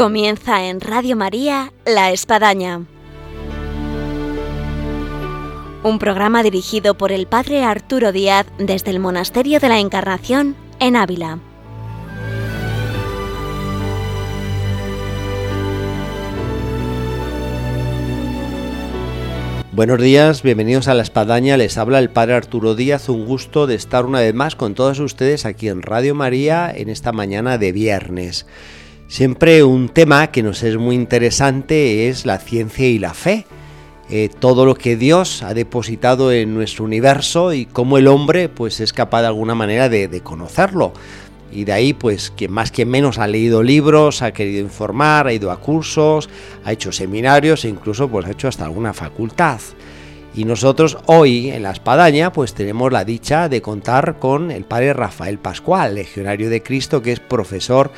Comienza en Radio María La Espadaña. Un programa dirigido por el Padre Arturo Díaz desde el Monasterio de la Encarnación en Ávila. Buenos días, bienvenidos a La Espadaña, les habla el Padre Arturo Díaz, un gusto de estar una vez más con todos ustedes aquí en Radio María en esta mañana de viernes. Siempre un tema que nos es muy interesante es la ciencia y la fe. Eh, todo lo que Dios ha depositado en nuestro universo y cómo el hombre pues es capaz de alguna manera de, conocerlo. Y de ahí, pues, quien más que menos ha leído libros, ha querido informar, ha ido a cursos, ha hecho seminarios e incluso pues ha hecho hasta alguna facultad. Y nosotros hoy en la Espadaña pues tenemos la dicha de contar con el padre Rafael Pascual, legionario de Cristo, que es profesor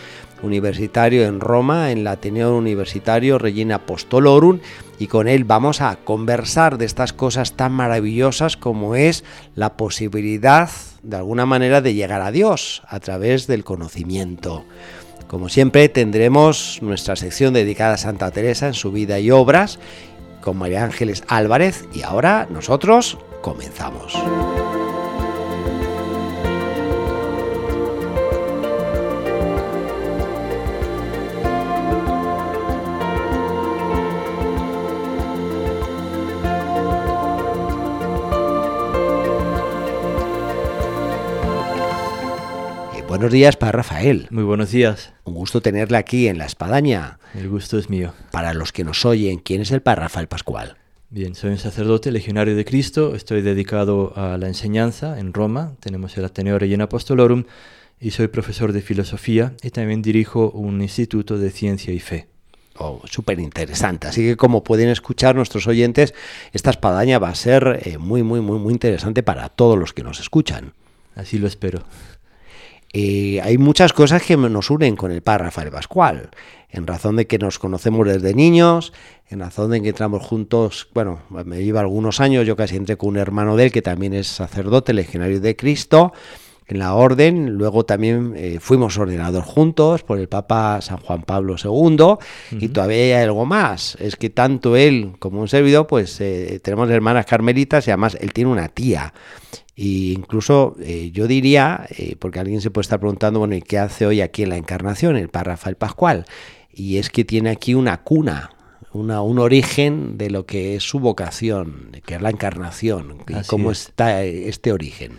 universitario en Roma, en el Ateneo Universitario Regina Apostolorum, y con él vamos a conversar de estas cosas tan maravillosas como es la posibilidad, de alguna manera, de llegar a Dios a través del conocimiento. Como siempre, tendremos nuestra sección dedicada a Santa Teresa en su vida y obras con María Ángeles Álvarez y ahora nosotros comenzamos. Buenos días para Rafael. Muy buenos días. Un gusto tenerle aquí en La Espadaña. El gusto es mío. Para los que nos oyen, ¿quién es el Padre Rafael Pascual? Bien, soy un sacerdote legionario de Cristo, estoy dedicado a la enseñanza en Roma, tenemos el Ateneo Regina Apostolorum y soy profesor de filosofía y también dirijo un instituto de ciencia y fe. Oh, súper interesante. Así que como pueden escuchar nuestros oyentes, esta espadaña va a ser eh, muy, muy, muy, muy interesante para todos los que nos escuchan. Así lo espero. Eh, hay muchas cosas que nos unen con el padre Rafael Pascual, en razón de que nos conocemos desde niños, en razón de que entramos juntos, bueno, me lleva algunos años, yo casi entré con un hermano de él que también es sacerdote, legionario de Cristo, en la orden, luego también eh, fuimos ordenados juntos por el Papa San Juan Pablo II uh -huh. y todavía hay algo más, es que tanto él como un servidor, pues eh, tenemos hermanas carmelitas y además él tiene una tía. Y incluso eh, yo diría, eh, porque alguien se puede estar preguntando, bueno, ¿y qué hace hoy aquí en la Encarnación, el Padre Rafael Pascual? Y es que tiene aquí una cuna, una, un origen de lo que es su vocación, que es la Encarnación. Así ¿Cómo es. está este origen?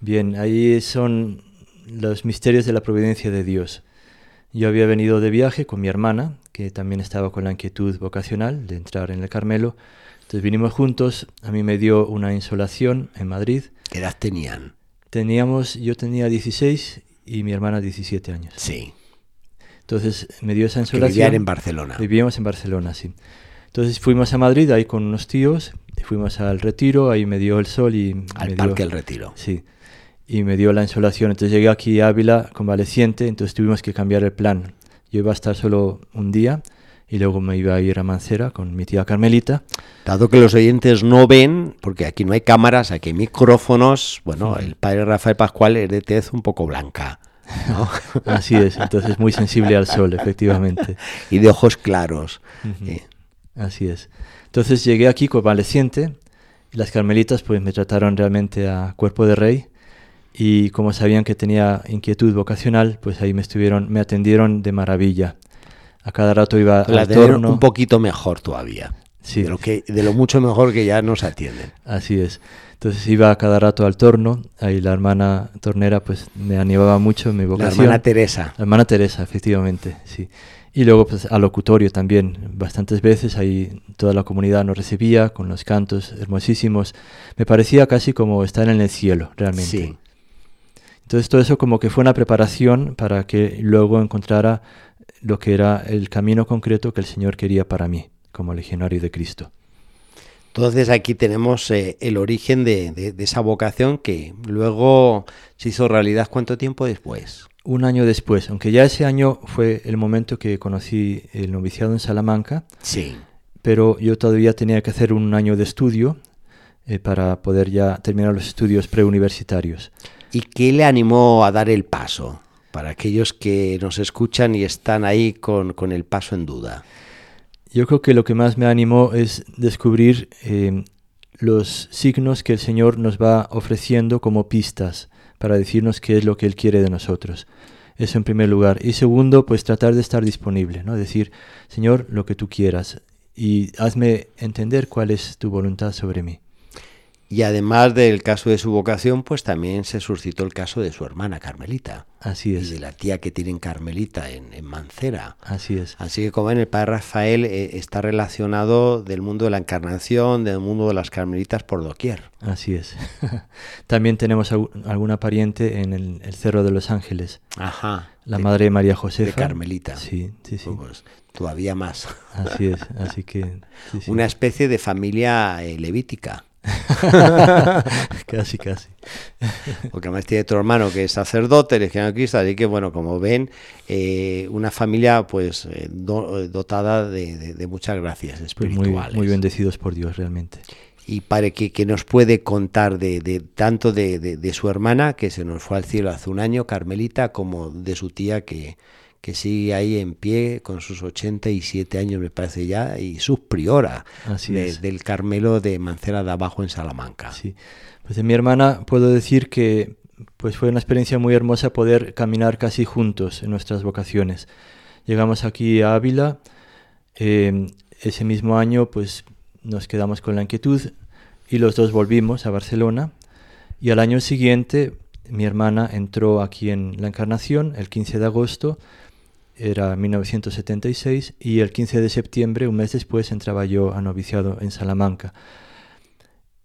Bien, ahí son los misterios de la providencia de Dios. Yo había venido de viaje con mi hermana, que también estaba con la inquietud vocacional de entrar en el Carmelo. Entonces vinimos juntos, a mí me dio una insolación en Madrid. ¿Qué edad tenían? Teníamos, yo tenía 16 y mi hermana 17 años. Sí. Entonces me dio esa Que insolación. vivían en Barcelona. Vivíamos en Barcelona, sí. Entonces fuimos a Madrid ahí con unos tíos, fuimos al retiro, ahí me dio el sol y... Al me Parque dio, El Retiro. Sí. Y me dio la insolación. Entonces llegué aquí a Ávila convaleciente, entonces tuvimos que cambiar el plan. Yo iba a estar solo un día y luego me iba a ir a Mancera con mi tía Carmelita. Dado que los oyentes no ven, porque aquí no hay cámaras, aquí hay micrófonos, bueno, Sí. el padre Rafael Pascual es de tez un poco blanca ¿no? Así es, entonces muy sensible al sol, efectivamente. y de ojos claros. Ujú. Eh, Así es. Entonces llegué aquí convaleciente y las carmelitas pues me trataron realmente a cuerpo de rey y como sabían que tenía inquietud vocacional, pues ahí me estuvieron, me atendieron de maravilla. A cada rato iba la al torno. un poquito mejor todavía. Sí, De lo, que, de lo mucho mejor que ya nos atienden. así es. Entonces iba a cada rato al torno, ahí la hermana tornera pues me animaba mucho en mi La vocación. hermana Teresa. La hermana Teresa, efectivamente, sí. Y luego pues al locutorio también, bastantes veces ahí toda la comunidad nos recibía con los cantos hermosísimos. Me parecía casi como estar en el cielo, realmente. Sí. Entonces todo eso como que fue una preparación para que luego encontrara lo que era el camino concreto que el Señor quería para mí, como legionario de Cristo. Entonces aquí tenemos eh, el origen de, de- de esa vocación que luego se hizo realidad cuánto tiempo después. Un año después, aunque ya ese año fue el momento que conocí el noviciado en Salamanca, Sí. pero yo todavía tenía que hacer un año de estudio eh, para poder ya terminar los estudios preuniversitarios. ¿Y qué le animó a dar el paso? para aquellos que nos escuchan y están ahí con, con el paso en duda? Yo creo que lo que más me animó es descubrir eh, los signos que el Señor nos va ofreciendo como pistas para decirnos qué es lo que Él quiere de nosotros. Eso en primer lugar. Y segundo, pues tratar de estar disponible, ¿no? Decir, Señor, lo que tú quieras y hazme entender cuál es tu voluntad sobre mí. Y además del caso de su vocación, pues también se suscitó el caso de su hermana Carmelita. Así es. Y de la tía que tienen Carmelita en, Mancera. Así es. Así que como ven, el padre Rafael eh, está relacionado del mundo de la encarnación, del mundo de las Carmelitas por doquier. Así es. también tenemos alguna pariente en el, Cerro de los Ángeles. Ajá. La madre María José. De Carmelita. Sí, sí, sí. Pues, todavía más. Así es, así que... Una especie de familia eh, levítica. casi, casi. Porque además tiene tu hermano que es sacerdote, eres Cristo, así que bueno, como ven, eh, una familia pues eh, dotada de, muchas gracias pues espirituales. muy, bendecidos por Dios realmente. Y para que, que nos puede contar de, tanto de, su hermana, que se nos fue al cielo hace un año, Carmelita, como de su tía que, que sigue ahí en pie con sus 87 años, me parece ya, y subpriora del Carmelo de Mancera de Abajo en Salamanca. Sí, pues de mi hermana puedo decir que pues fue una experiencia muy hermosa poder caminar casi juntos en nuestras vocaciones. Llegamos aquí a Ávila, eh, ese mismo año pues nos quedamos con la inquietud y los dos volvimos a Barcelona y al año siguiente mi hermana entró aquí en la Encarnación el 15 de agosto era 1976 y el 15 de septiembre, un mes después, entraba yo a noviciado en Salamanca.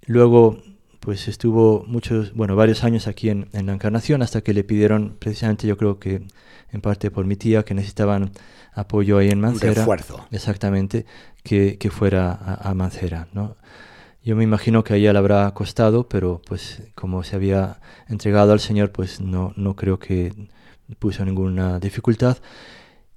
Luego, pues estuvo muchos, bueno, varios años aquí en, la Encarnación hasta que le pidieron, precisamente yo creo que en parte por mi tía, que necesitaban apoyo ahí en Mancera. Un refuerzo. Exactamente, que, fuera a, Mancera, ¿no? Yo me imagino que a ella le habrá costado, pero pues como se había entregado al Señor, pues no, no creo que puso ninguna dificultad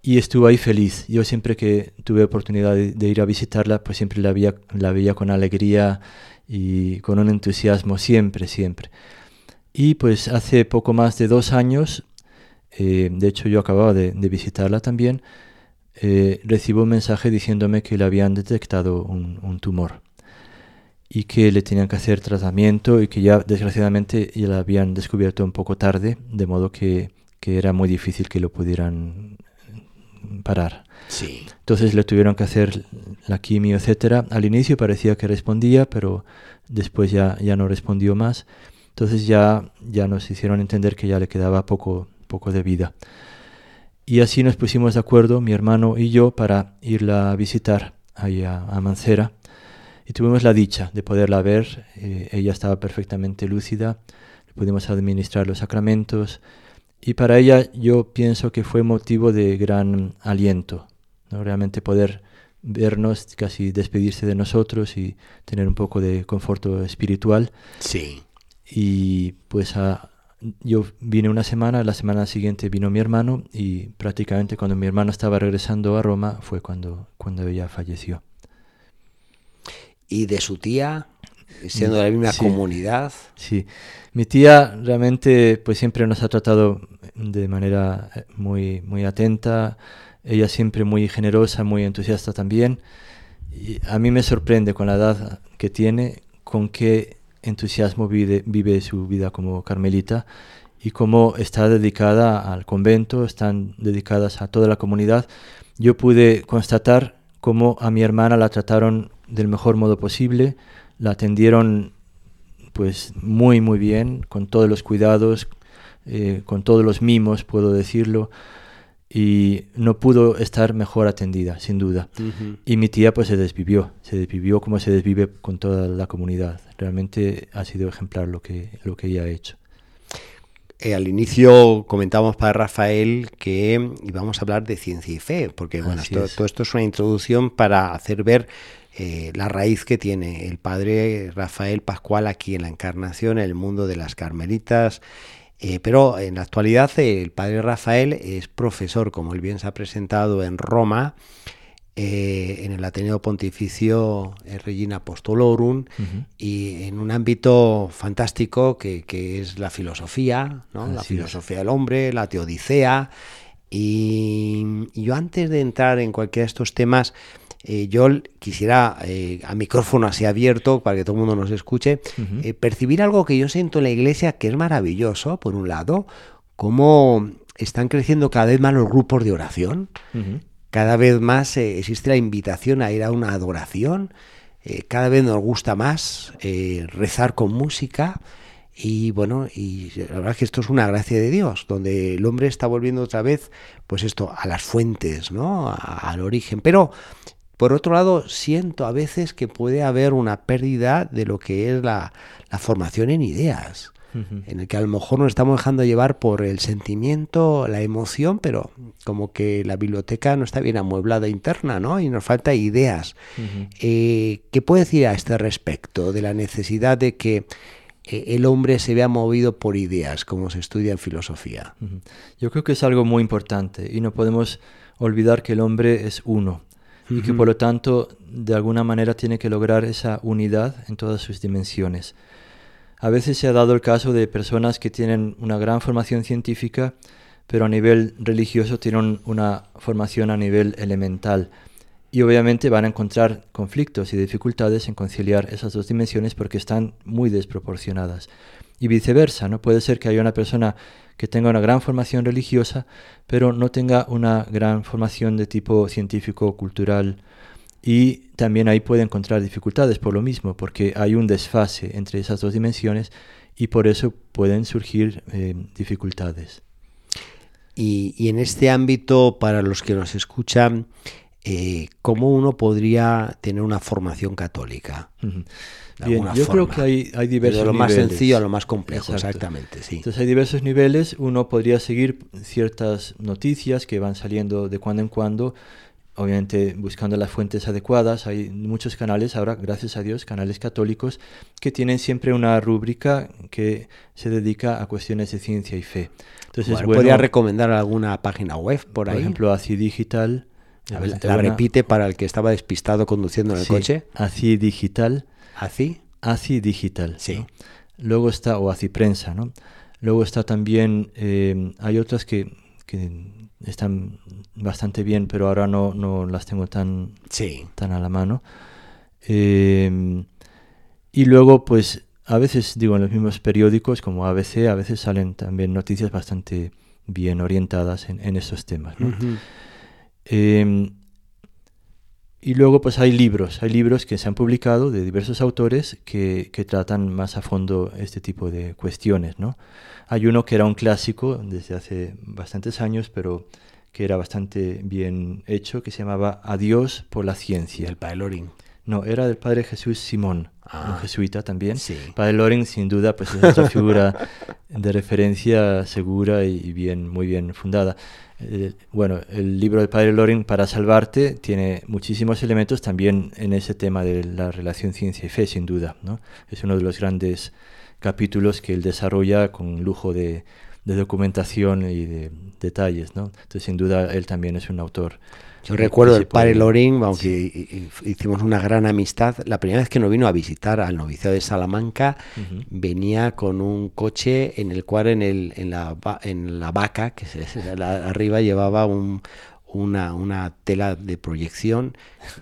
y estuvo ahí feliz. Yo siempre que tuve oportunidad de, ir a visitarla, pues siempre la veía, la veía con alegría y con un entusiasmo, siempre, siempre. Y pues hace poco más de dos años, eh, de hecho yo acababa de, visitarla también, eh, recibo un mensaje diciéndome que le habían detectado un, un, tumor y que le tenían que hacer tratamiento y que ya desgraciadamente ya la habían descubierto un poco tarde, de modo que, que era muy difícil que lo pudieran parar. Sí. Entonces le tuvieron que hacer la quimio, etcétera. Al inicio parecía que respondía, pero después ya, ya no respondió más. Entonces ya, ya nos hicieron entender que ya le quedaba poco, poco de vida. Y así nos pusimos de acuerdo, mi hermano y yo, para irla a visitar ahí a, Mancera. Y tuvimos la dicha de poderla ver. Eh, ella estaba perfectamente lúcida. pudimos administrar los sacramentos y para ella yo pienso que fue motivo de gran aliento, ¿no? realmente poder vernos, casi despedirse de nosotros y tener un poco de conforto espiritual. Sí. Y pues yo vine una semana, la semana siguiente vino mi hermano y prácticamente cuando mi hermano estaba regresando a Roma fue cuando, cuando ella falleció. ¿Y de su tía? Siendo de la misma comunidad. Sí, mi tía realmente pues siempre nos ha tratado de manera eh, muy, muy atenta, ella siempre muy generosa, muy entusiasta también. Y a mí me sorprende con la edad que tiene, con qué entusiasmo vive, vive su vida como carmelita y cómo está dedicada al convento, están dedicadas a toda la comunidad. Yo pude constatar cómo a mi hermana la trataron del mejor modo posible, la atendieron pues muy muy bien, con todos los cuidados, eh, con todos los mimos, puedo decirlo, y no pudo estar mejor atendida, sin duda. Y mi tía pues se desvivió, se desvivió como se desvive con toda la comunidad. Realmente ha sido ejemplar lo que, lo que ella ha hecho. Eh, al inicio comentamos para Rafael que íbamos a hablar de ciencia y fe, porque bueno, todo esto es una introducción para hacer ver eh, la raíz que tiene el padre Rafael Pascual aquí en la Encarnación, en el mundo de las Carmelitas. Eh, pero en la actualidad el padre Rafael es profesor, como él bien se ha presentado en Roma, eh, en el Ateneo Pontificio Regina Apostolorum y en un ámbito fantástico que, es la filosofía, la filosofía del hombre, la teodicea. Y, yo antes de entrar en cualquiera de estos temas, eh, yo quisiera, eh, a micrófono así abierto, para que todo el mundo nos escuche, percibir algo que yo siento en la iglesia que es maravilloso, por un lado, cómo están creciendo cada vez más los grupos de oración, cada vez más eh, existe la invitación a ir a una adoración, eh, cada vez nos gusta más eh, rezar con música y bueno, y la verdad es que esto es una gracia de Dios, donde el hombre está volviendo otra vez, pues esto, a las fuentes, ¿no? al origen. Pero por otro lado, siento a veces que puede haber una pérdida de lo que es la formación en ideas en el que a lo mejor nos estamos dejando llevar por el sentimiento, la emoción, pero como que la biblioteca no está bien amueblada interna, ¿no? Y nos falta ideas. Eh, ¿Qué puede decir a este respecto de la necesidad de que el hombre se vea movido por ideas, como se estudia en filosofía? Yo creo que es algo muy importante y no podemos olvidar que el hombre es uno y que por lo tanto de alguna manera tiene que lograr esa unidad en todas sus dimensiones. A veces se ha dado el caso de personas que tienen una gran formación científica, pero a nivel religioso tienen una formación a nivel elemental. Y obviamente van a encontrar conflictos y dificultades en conciliar esas dos dimensiones porque están muy desproporcionadas. Y viceversa, ¿no? Puede ser que haya una persona que tenga una gran formación religiosa, pero no tenga una gran formación de tipo científico, cultural, y también ahí puede encontrar dificultades por lo mismo, porque hay un desfase entre esas dos dimensiones y por eso pueden surgir eh, dificultades. Y, en este ámbito, para los que nos escuchan, eh, ¿cómo uno podría tener una formación católica? Bien, yo creo que hay, hay diversos De lo más sencillo a lo más complejo, exactamente. Sí. Entonces hay diversos niveles. Uno podría seguir ciertas noticias que van saliendo de cuando en cuando obviamente buscando las fuentes adecuadas. Hay muchos canales ahora, gracias a Dios, canales católicos que tienen siempre una rúbrica que se dedica a cuestiones de ciencia y fe. Entonces, ¿Podría recomendar alguna página web por ahí? Por ejemplo, ACI Digital. La repite para el que estaba despistado conduciendo en el coche. ACI Digital. ¿ACI? ACI Digital. Sí. Luego está, o ACI Prensa, ¿no? Luego está también, eh, hay otras que, que están bastante bien, pero ahora no, no las tengo tan, tan a la mano. Em, y luego, pues, a veces, digo, en los mismos periódicos como ABC, a veces salen también noticias bastante bien orientadas en, en estos temas. Em, y luego, pues, hay libros, hay libros que se han publicado de diversos autores que, que tratan más a fondo este tipo de cuestiones, ¿no? Hay uno que era un clásico desde hace bastantes años, pero que era bastante bien hecho, que se llamaba Adiós por la ciencia. El padre Loring. No, era del padre Jesús Simón, un ah, jesuita también. Sí. Padre Loring, sin duda, pues es otra figura de referencia segura y bien, muy bien fundada. Bueno, el libro del padre Loring, Para salvarte, tiene muchísimos elementos también en ese tema de la relación ciencia y fe, sin duda. ¿no? Es uno de los grandes capítulos que él desarrolla con lujo de, documentación y de detalles, ¿no? Entonces, sin duda, él también es un autor. Yo recuerdo el padre Loring, aunque hicimos una gran amistad, la primera vez que nos vino a visitar al noviciado de Salamanca, venía con un coche en el cual en, el, en, la, en la vaca, que se, arriba llevaba un, una, una tela de proyección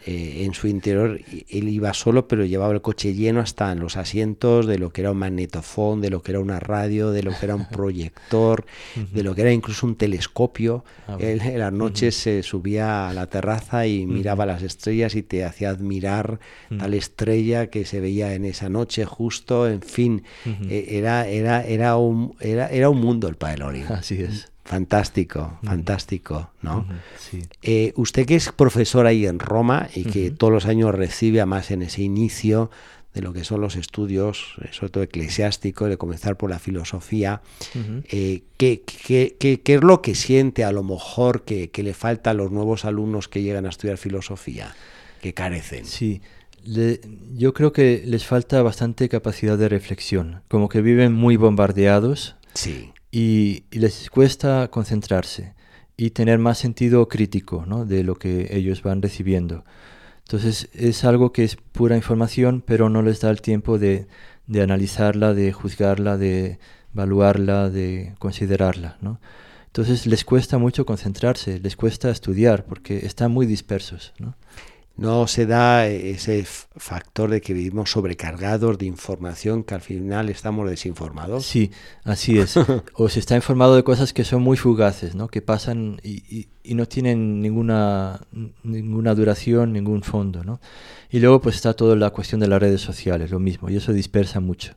eh, en su interior. Él iba solo, pero llevaba el coche lleno hasta en los asientos de lo que era un magnetofón, de lo que era una radio, de lo que era un proyector, de lo que era incluso un telescopio. Ah, Él en las noches se subía a la terraza y miraba las estrellas y te hacía admirar tal estrella que se veía en esa noche justo. En fin, eh, era, era, era, un, era, era un mundo el Padre Así es. Fantástico, fantástico, ¿no? Eh, usted que es profesor ahí en Roma y que todos los años recibe además en ese inicio de lo que son los estudios, eh, sobre todo eclesiásticos, de comenzar por la filosofía, eh, ¿qué, es lo que siente a lo mejor que, le falta a los nuevos alumnos que llegan a estudiar filosofía, que carecen? Sí, yo creo que les falta bastante capacidad de reflexión, como que viven muy bombardeados. Sí y, les cuesta concentrarse. y tener más sentido crítico de lo que ellos van recibiendo. Entonces es algo que es pura información, pero no les da el tiempo de, de analizarla, de juzgarla, de evaluarla, de considerarla. ¿no? Entonces les cuesta mucho concentrarse, les cuesta estudiar porque están muy dispersos. No se da ese factor de que vivimos sobrecargados de información que al final estamos desinformados. Sí, así es. o se está informado de cosas que son muy fugaces, ¿no? que pasan y, y, no tienen ninguna, ninguna duración, ningún fondo. ¿no? Y luego pues está toda la cuestión de las redes sociales, lo mismo, y eso dispersa mucho.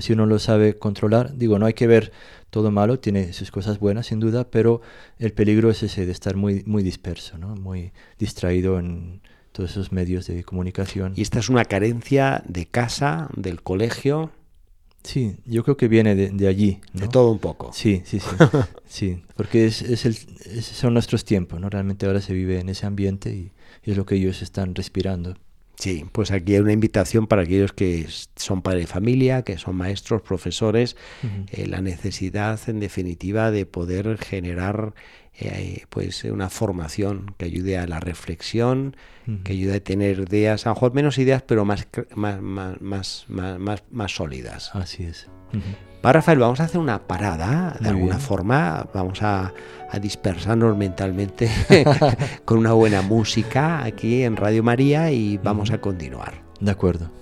Si uno lo sabe controlar, digo, no hay que ver todo malo, tiene sus cosas buenas sin duda, pero el peligro es ese de estar muy, muy disperso, ¿no? muy distraído en, todos esos medios de comunicación. ¿Y esta es una carencia de casa, del colegio? Sí, yo creo que viene de, allí. De todo un poco. Sí, sí, sí. sí porque es, es el, son nuestros tiempos, ¿no? Realmente ahora se vive en ese ambiente y, es lo que ellos están respirando. Sí, pues aquí hay una invitación para aquellos que son padres de familia, que son maestros, profesores, eh, la necesidad, en definitiva, de poder generar eh, pues una formación que ayude a la reflexión, que ayude a tener ideas, a lo mejor menos ideas, pero más, más, más, más, más, sólidas. Así es. Para Rafael, vamos a hacer una parada, de alguna forma, vamos a, a dispersarnos mentalmente con una buena música aquí en Radio María y vamos a continuar. De acuerdo.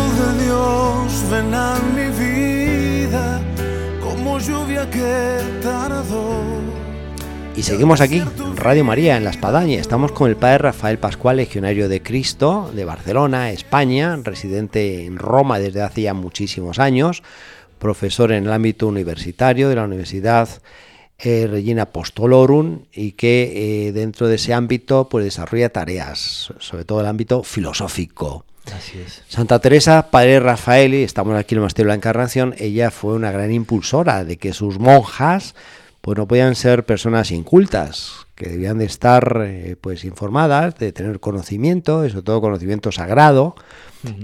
Dios, ven a mi vida como lluvia que tardó. Y seguimos aquí, Radio María, en La Espadaña. Estamos con el padre Rafael Pascual, legionario de Cristo, de Barcelona, España, residente en Roma desde hace ya muchísimos años, profesor en el ámbito universitario de la Universidad eh, Regina Apostolorum y que eh, dentro de ese ámbito pues desarrolla tareas, sobre todo el ámbito filosófico. Santa Teresa, Padre Rafael, y estamos aquí en el Monasterio de la Encarnación, ella fue una gran impulsora de que sus monjas pues no podían ser personas incultas, que debían de estar eh, pues informadas, de tener conocimiento, sobre todo conocimiento sagrado,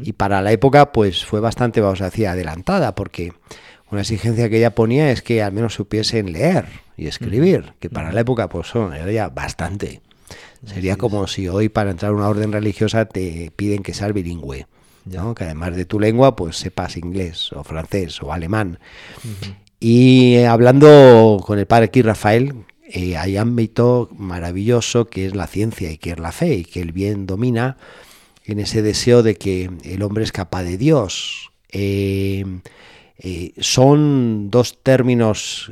y para la época pues fue bastante, vamos a decir, adelantada, porque una exigencia que ella ponía es que al menos supiesen leer y escribir, que para la época pues son, era ya bastante. Sería como si hoy para entrar a una orden religiosa te piden que seas bilingüe, ¿no? que además de tu lengua pues sepas inglés o francés o alemán. Y eh, hablando con el padre aquí Rafael, eh, hay ámbito maravilloso que es la ciencia y que es la fe y que el bien domina en ese deseo de que el hombre es capaz de Dios. Eh, son dos términos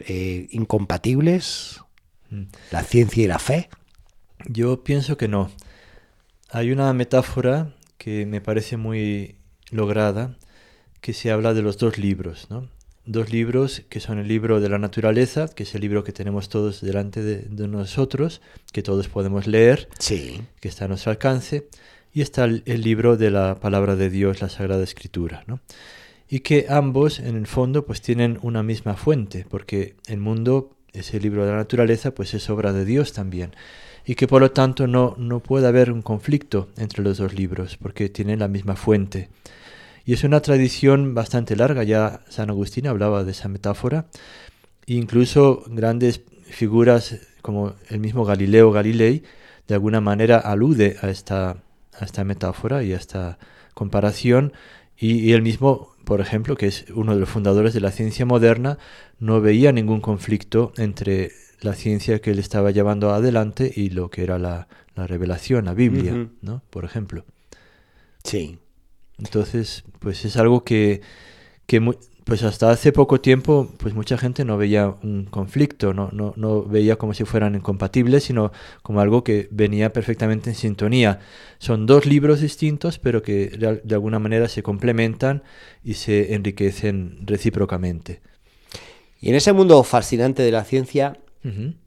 incompatibles, mm. la ciencia y la fe. Yo pienso que no. Hay una metáfora que me parece muy lograda, que se habla de los dos libros, ¿no? Dos libros que son el libro de la naturaleza, que es el libro que tenemos todos delante de, nosotros, que todos podemos leer, sí. que está a nuestro alcance, y está el, libro de la palabra de Dios, la Sagrada Escritura, ¿no? Y que ambos, en el fondo, pues tienen una misma fuente, porque el mundo, ese libro de la naturaleza, pues es obra de Dios también y que por lo tanto no, no puede haber un conflicto entre los dos libros porque tienen la misma fuente. Y es una tradición bastante larga, ya San Agustín hablaba de esa metáfora, e incluso grandes figuras como el mismo Galileo Galilei de alguna manera alude a esta, a esta metáfora y a esta comparación y, y él mismo, por ejemplo, que es uno de los fundadores de la ciencia moderna, no veía ningún conflicto entre la ciencia que él estaba llevando adelante y lo que era la, la revelación, la Biblia. ¿no? Por ejemplo. Sí. Entonces, pues es algo que, que pues hasta hace poco tiempo, pues mucha gente no veía un conflicto, no, no, no veía como si fueran incompatibles, sino como algo que venía perfectamente en sintonía. Son dos libros distintos, pero que de alguna manera se complementan y se enriquecen recíprocamente. Y en ese mundo fascinante de la ciencia,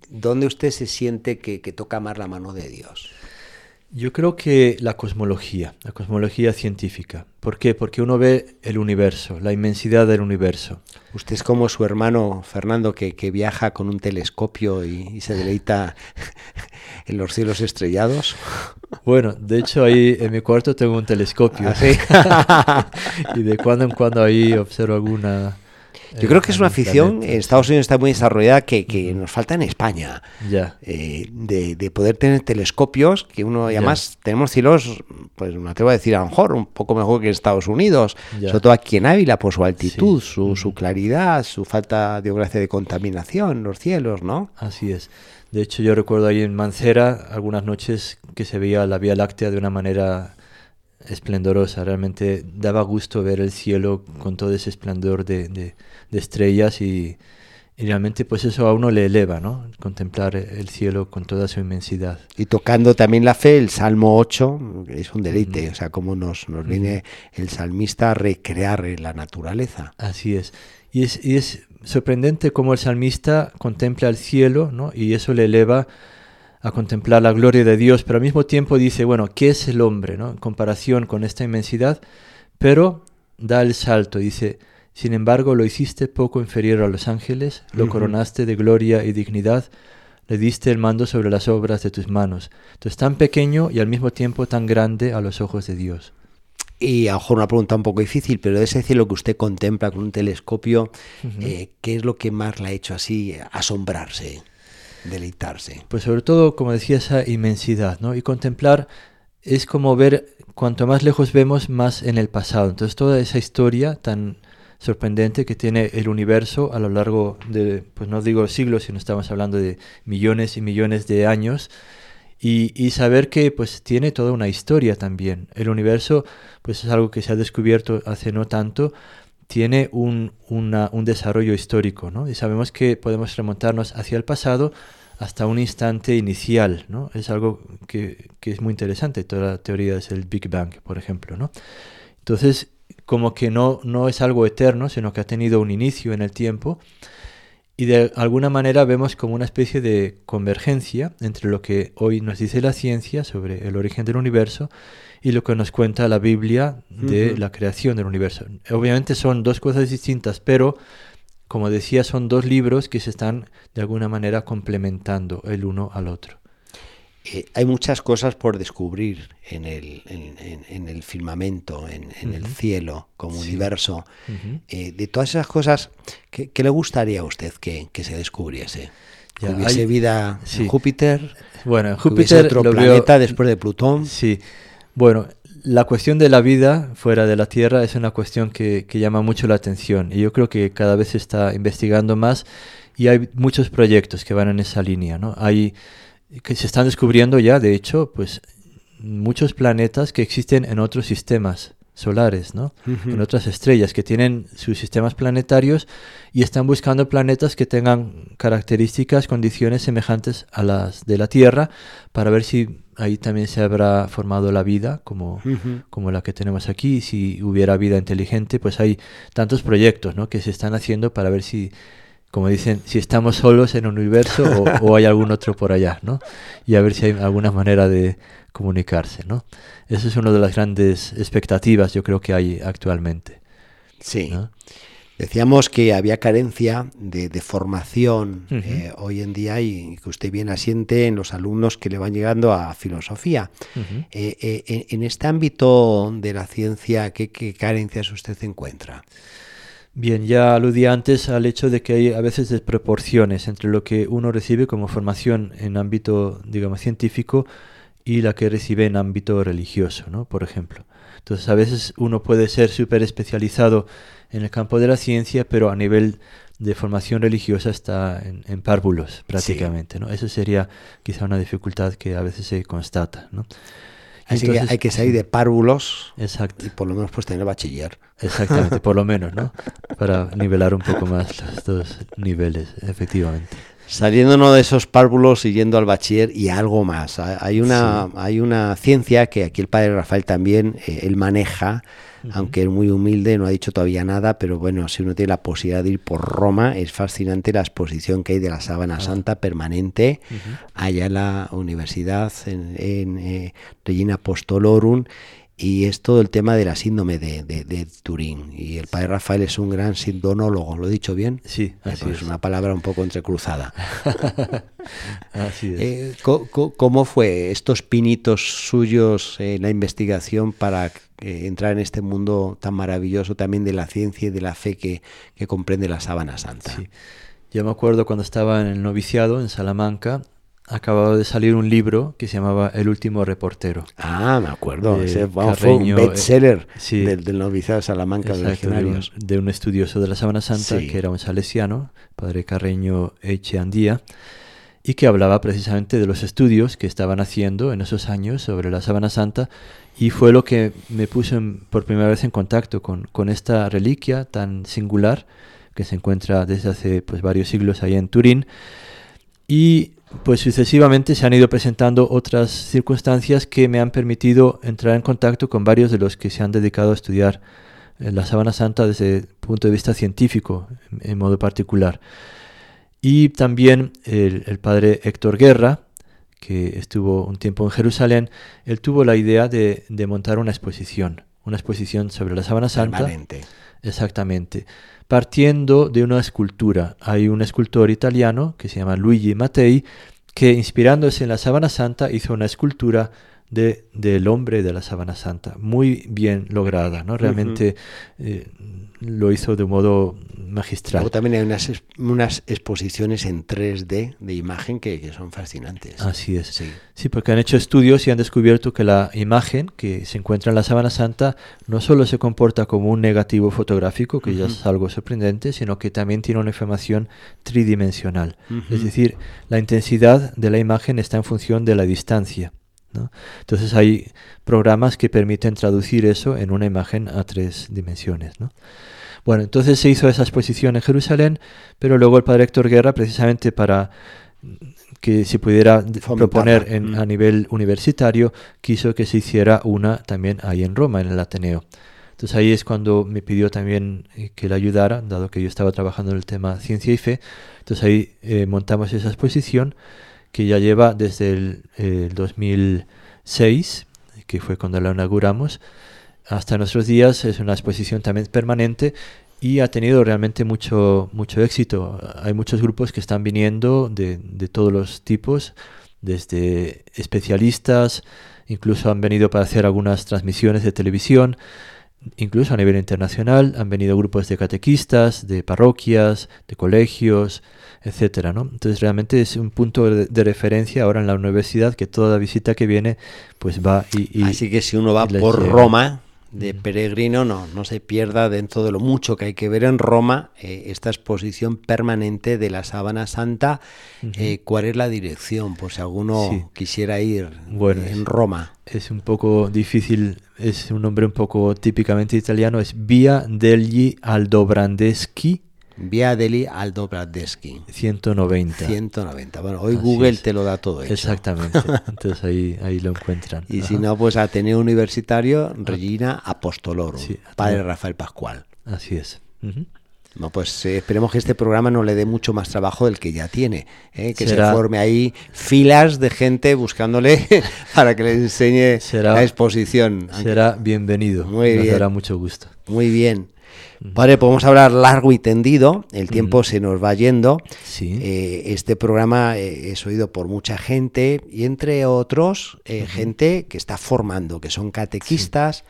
¿dónde usted se siente que, que toca más la mano de Dios? Yo creo que la cosmología, la cosmología científica. ¿Por qué? Porque uno ve el universo, la inmensidad del universo. Usted es como su hermano Fernando que, que viaja con un telescopio y, y se deleita en los cielos estrellados. Bueno, de hecho ahí en mi cuarto tengo un telescopio. ¿Ah, sí? y de cuando en cuando ahí observo alguna... Yo creo que es una afición, en Estados Unidos está muy desarrollada, que, que nos falta en España. Ya, eh, de, de poder tener telescopios que uno y Ya. además tenemos cielos pues me atrevo a decir a lo mejor un poco mejor que en Estados Unidos Ya. sobre todo aquí en Ávila por su altitud Sí. su, su claridad su falta de gracia de contaminación los cielos no así es. De hecho yo recuerdo ahí en Mancera algunas noches que se veía la Vía Láctea de una manera esplendorosa. Realmente daba gusto ver el cielo con todo ese esplendor de, de- de estrellas y, y realmente pues eso a uno le eleva, ¿no? Contemplar el cielo con toda su inmensidad. y tocando también la fe el Salmo 8 es un deleite o sea cómo nos, nos viene el salmista a recrear la naturaleza Así es. Y es, y es sorprendente cómo el salmista contempla el cielo, ¿no? Y eso le eleva a contemplar la gloria de Dios, pero al mismo tiempo dice, bueno, ¿qué es el hombre, ¿no? En comparación con esta inmensidad, pero da el salto, dice, sin embargo lo hiciste poco inferior a los ángeles, lo coronaste de gloria y dignidad, le diste el mando sobre las obras de tus manos. Entonces tan pequeño y al mismo tiempo tan grande a los ojos de Dios. Y a lo mejor una pregunta un poco difícil, pero de ese cielo que usted contempla con un telescopio, eh, ¿qué es lo que más le ha hecho así asombrarse, deleitarse? Pues sobre todo, como decía, esa inmensidad, ¿no? Y contemplar es como ver, cuanto más lejos vemos, más en el pasado. Entonces toda esa historia tan sorprendente que tiene el universo a lo largo de, pues no digo siglos, sino estamos hablando de millones y millones de años, y, y saber que pues tiene toda una historia también. El universo pues es algo que se ha descubierto hace no tanto, tiene un, una- un desarrollo histórico, ¿no? Y sabemos que podemos remontarnos hacia el pasado hasta un instante inicial, ¿no? Es algo que, que es muy interesante, toda la teoría es el Big Bang, por ejemplo, ¿no? Entonces, como que no, no es algo eterno, sino que ha tenido un inicio en el tiempo y de alguna manera vemos como una especie de convergencia entre lo que hoy nos dice la ciencia sobre el origen del universo y lo que nos cuenta la Biblia de la creación del universo. Obviamente son dos cosas distintas, pero como decía, son dos libros que se están de alguna manera complementando el uno al otro. Eh, hay muchas cosas por descubrir en el, en, en- en el firmamento, en, en el Ujú. cielo, como Sí. universo. Ujú. Eh, de todas esas cosas, ¿qué, qué le gustaría a usted que, que se descubriese? ¿Que Ya, hubiese hay- vida sí. en Júpiter? Bueno, en ¿Que hubiese Júpiter otro lo veo- planeta después de Plutón? Sí, bueno, la cuestión de la vida fuera de la Tierra es una cuestión que, que llama mucho la atención y yo creo que cada vez se está investigando más y hay muchos proyectos que van en esa línea, ¿no? Hay que se están descubriendo ya, de hecho, pues muchos planetas que existen en otros sistemas solares, ¿no? En otras estrellas que tienen sus sistemas planetarios y están buscando planetas que tengan características, condiciones semejantes a las de la Tierra para ver si ahí también se habrá formado la vida como, como la que tenemos aquí. Si hubiera vida inteligente, pues hay tantos proyectos ¿no? que se están haciendo para ver si, como dicen, si estamos solos en el universo o, o hay algún otro por allá, ¿no? Y a ver si hay alguna manera de comunicarse, ¿no? Esa es una de las grandes expectativas yo creo que hay actualmente. Sí. ¿no? Decíamos que había carencia de, de formación eh, hoy en día y que usted bien asiente en los alumnos que le van llegando a filosofía. Eh, eh, en, en este ámbito de la ciencia, ¿qué, qué carencias usted encuentra? Bien, ya aludí antes al hecho de que hay a veces desproporciones entre lo que uno recibe como formación en ámbito, digamos, científico y la que recibe en ámbito religioso, ¿no? Por ejemplo. Entonces, a veces uno puede ser súper especializado en el campo de la ciencia, pero a nivel de formación religiosa está en, párvulos prácticamente, ¿no? Eso sería quizá una dificultad que a veces se constata, ¿no? Así que hay que salir de párvulos exacto. y por lo menos pues tener bachiller. Exactamente, por lo menos, ¿no? Para nivelar un poco más los dos niveles, efectivamente. Saliéndonos de esos párvulos y yendo al bachiller y algo más. Hay una, hay una ciencia que aquí el padre Rafael también, eh, él maneja, aunque es muy humilde, no ha dicho todavía nada, pero bueno, si uno tiene la posibilidad de ir por Roma, es fascinante la exposición que hay de la sábana santa permanente allá en la universidad, en, en eh, Regina Apostolorum, y es todo el tema de la síndrome de, Turín. Y el padre Rafael es un gran sindonólogo, ¿lo he dicho bien? Sí, eh, así pues es. una palabra un poco entrecruzada. así es. Eh, ¿Cómo fue estos pinitos suyos en la investigación para eh, entrar en este mundo tan maravilloso también de la ciencia y de la fe que, que comprende la sábana santa? Sí. Yo me acuerdo cuando estaba en el noviciado en Salamanca, acababa de salir un libro que se llamaba El último reportero. Ah, me acuerdo. Ese fue un bestseller del, del, noviciado de Salamanca de, un, de, un, estudioso de la Sábana Santa que era un salesiano, padre Carreño Echeandía, y que hablaba precisamente de los estudios que estaban haciendo en esos años sobre la Sábana Santa y fue lo que me puso por primera vez en contacto con, con esta reliquia tan singular que se encuentra desde hace pues, varios siglos ahí en Turín. Y pues sucesivamente se han ido presentando otras circunstancias que me han permitido entrar en contacto con varios de los que se han dedicado a estudiar eh, la Sábana Santa desde el punto de vista científico, en modo particular. Y también el, padre Héctor Guerra, que estuvo un tiempo en Jerusalén, él tuvo la idea de, montar una exposición, una exposición sobre la Sábana Santa. Permanente. Exactamente partiendo de una escultura. Hay un escultor italiano que se llama Luigi Mattei que inspirándose en la Sábana Santa hizo una escultura de, del hombre de la Sábana Santa, muy bien lograda, ¿no? Realmente eh, lo hizo de modo magistral. Luego también hay unas, unas exposiciones en 3D de imagen que, son fascinantes. Así es. Sí. sí, porque han hecho estudios y han descubierto que la imagen que se encuentra en la Sábana Santa no solo se comporta como un negativo fotográfico, que ya es algo sorprendente, sino que también tiene una información tridimensional. Es decir, la intensidad de la imagen está en función de la distancia. Entonces hay programas que permiten traducir eso en una imagen a tres dimensiones. Bueno, entonces se hizo esa exposición en Jerusalén, pero luego el padre Héctor Guerra, precisamente para que se pudiera proponer a nivel universitario, quiso que se hiciera una también ahí en Roma, en el Ateneo. Entonces ahí es cuando me pidió también eh, que le ayudara, dado que yo estaba trabajando en el tema ciencia y fe. Entonces ahí eh, montamos esa exposición que ya lleva desde el, 2006, que fue cuando la inauguramos, hasta nuestros días. Es una exposición también permanente y ha tenido realmente mucho, mucho éxito. Hay muchos grupos que están viniendo de, de todos los tipos, desde especialistas, incluso han venido para hacer algunas transmisiones de televisión, incluso a nivel internacional, han venido grupos de catequistas, de parroquias, de colegios, etcétera, ¿no? Entonces realmente es un punto de, referencia ahora en la universidad que toda visita que viene pues va y... Así que si uno va por Roma de peregrino, no, no se pierda dentro de lo mucho que hay que ver en Roma eh, esta exposición permanente de la Sábana Santa. Eh, ¿Cuál es la dirección? Por si alguno quisiera ir en Roma. Es un poco difícil, es un nombre un poco típicamente italiano, es Via degli Aldobrandeschi Vía Deli Aldo Bradeschi. 190. 190. Bueno, hoy Google te lo da todo eso. Exactamente. Entonces ahí, ahí lo encuentran. Y si no, pues Ateneo Universitario, Regina Apostolorum. padre Rafael Pascual. Así es. No, pues eh, esperemos que este programa no le dé mucho más trabajo del que ya tiene, ¿eh? que se forme ahí filas de gente buscándole para que le enseñe la exposición. Será bienvenido. Muy Nos dará mucho gusto. Muy bien. Padre, podemos hablar largo y tendido, el tiempo se nos va yendo. Sí. Eh, este programa eh, es oído por mucha gente y entre otros eh, gente que está formando, que son catequistas,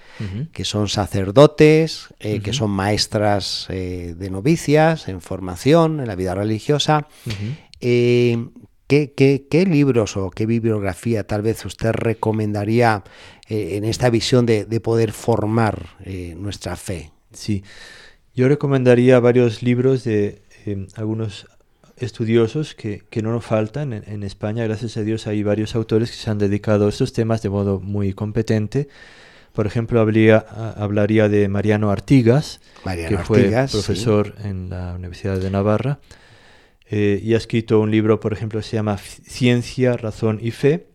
que son sacerdotes, eh, que son maestras de novicias en formación en la vida religiosa. ¿qué, qué, qué libros o qué bibliografía tal vez usted recomendaría eh, en esta visión de, de poder formar eh, nuestra fe? Sí, yo recomendaría varios libros de eh, algunos estudiosos que, que no nos faltan. En, en España, gracias a Dios, hay varios autores que se han dedicado a estos temas de modo muy competente. Por ejemplo, habría- hablaría de Mariano Artigas, Mariano que fue Artigas, sí. profesor en la Universidad de Navarra, eh, y ha escrito un libro, por ejemplo, se llama Ciencia, Razón y Fe.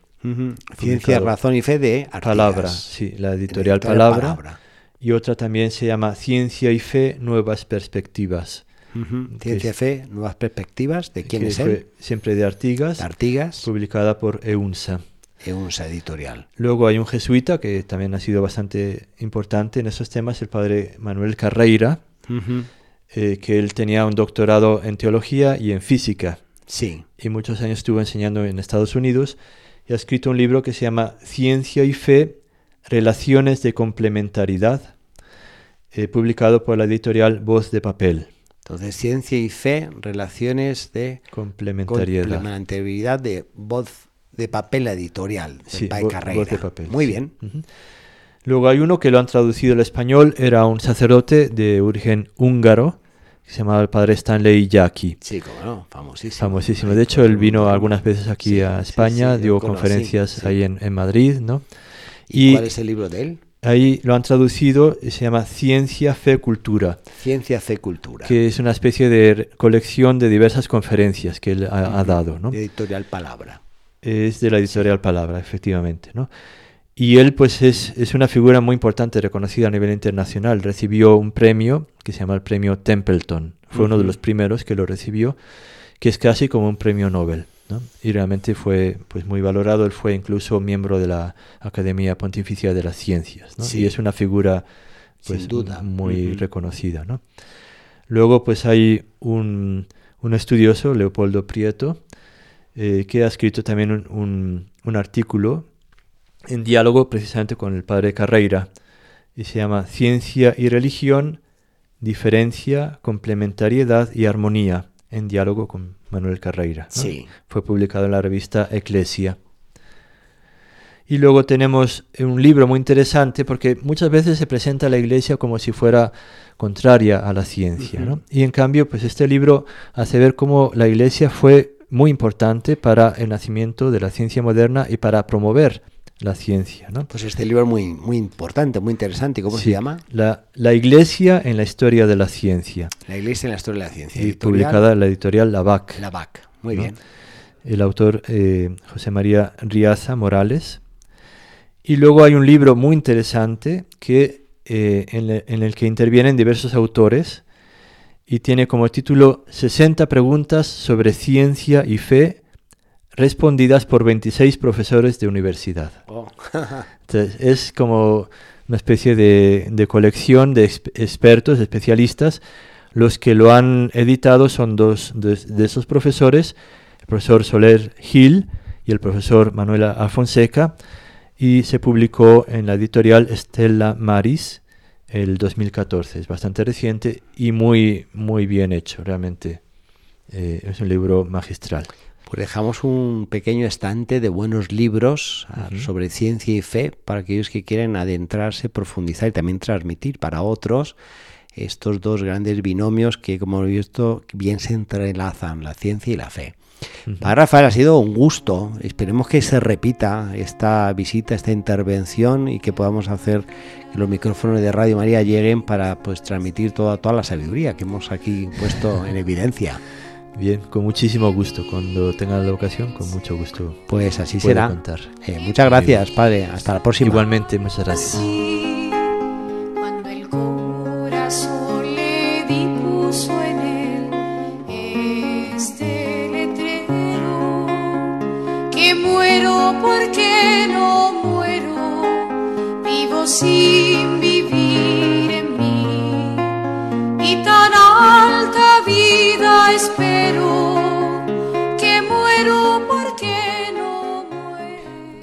Ciencia, razón y fe de Artigas. Palabra, sí, la editorial Editorial Palabra. Y otra también se llama Ciencia y Fe, Nuevas Perspectivas. Ujú. que Ciencia, es- fe, nuevas perspectivas. ¿De quién es él? Siempre de Artigas, Artigas, publicada por EUNSA. EUNSA Editorial. Luego hay un jesuita que también ha sido bastante importante en esos temas, el padre Manuel Carreira, Ujú. eh, que él tenía un doctorado en teología y en física, Sí. y muchos años estuvo enseñando en Estados Unidos, y ha escrito un libro que se llama Ciencia y Fe, Relaciones de Complementariedad, eh, publicado por la editorial Voz de Papel. Entonces, ciencia y fe, relaciones de Complementariedad. complementariedad de voz de papel editorial. del Sí, Pai Carreira. voz de papel, Muy sí. bien. Ujú. Luego hay uno que lo han traducido al español, era un sacerdote de origen húngaro, que se llamaba el padre Stanley Jaki, Sí, como no, famosísimo. famosísimo. De hecho, él vino un- algunas veces aquí Sí, a España, dio conferencias ahí en, en Madrid, ¿no? ¿Y, Y cuál es el libro de él? Ahí lo han traducido, y se llama Ciencia, Fe, Cultura, Ciencia, fe, cultura. que es una especie de colección de diversas conferencias que él ha, ha dado, ¿no? Editorial Palabra. Es de la editorial Palabra, efectivamente, ¿no? Y él, pues, es, es una figura muy importante, reconocida a nivel internacional. Recibió un premio que se llama el premio Templeton. Fue uno de los primeros que lo recibió, que es casi como un premio Nobel, ¿no? Y realmente fue, pues, muy valorado. Él fue incluso miembro de la Academia Pontificia de las Ciencias, ¿no? Sí. Y es una figura, Sin pues, duda. muy reconocida, ¿no? Luego, pues, hay un, un estudioso, Leopoldo Prieto, eh, que ha escrito también un, un- un artículo en diálogo precisamente con el padre Carreira y se llama Ciencia y religión, diferencia, complementariedad y armonía en diálogo con Manuel Carreira. ¿no? Sí. Fue publicado en la revista Eclesia. Y luego tenemos un libro muy interesante porque muchas veces se presenta la iglesia como si fuera contraria a la ciencia. ¿no? Y en cambio, pues este libro hace ver cómo la iglesia fue muy importante para el nacimiento de la ciencia moderna y para promover la ciencia. ¿no? Pues este libro es muy, muy importante, muy interesante. ¿Cómo Sí, se llama? La, la iglesia en la historia de la ciencia. La Iglesia en la Historia de la Ciencia. Y publicada en la editorial Lavac. La BAC. Muy ¿no? bien. el autor eh, José María Riaza Morales. Y luego hay un libro muy interesante que, eh, en el que intervienen diversos autores y tiene como título 60 preguntas sobre ciencia y fe respondidas por 26 profesores de universidad. Oh. Entonces, es como una especie de, de colección de exp- expertos, especialistas. Los que lo han editado son dos de, de esos profesores, el profesor Soler Gil y el profesor Manuela Alfonseca, y se publicó en la editorial Stella Maris el 2014. Es bastante reciente y muy, muy bien hecho, realmente. Eh, es un libro magistral. Pues dejamos un pequeño estante de buenos libros ah, sobre ciencia y fe para aquellos que quieren adentrarse, profundizar y también transmitir para otros estos dos grandes binomios que, como he visto, bien se entrelazan, la ciencia y la fe. Para Rafael ha sido un gusto. Esperemos que se repita esta visita, esta intervención y que podamos hacer que los micrófonos de Radio María lleguen para pues transmitir toda, toda la sabiduría que hemos aquí puesto en evidencia. Bien, con muchísimo gusto. Cuando tengan la ocasión, con mucho gusto. Pues así puedo será. contar. Eh, muchas gracias, padre. Hasta la próxima. Igualmente, muchas gracias. Así, cuando el corazón le dispuso en él este letrero, que muero porque no muero, vivo sin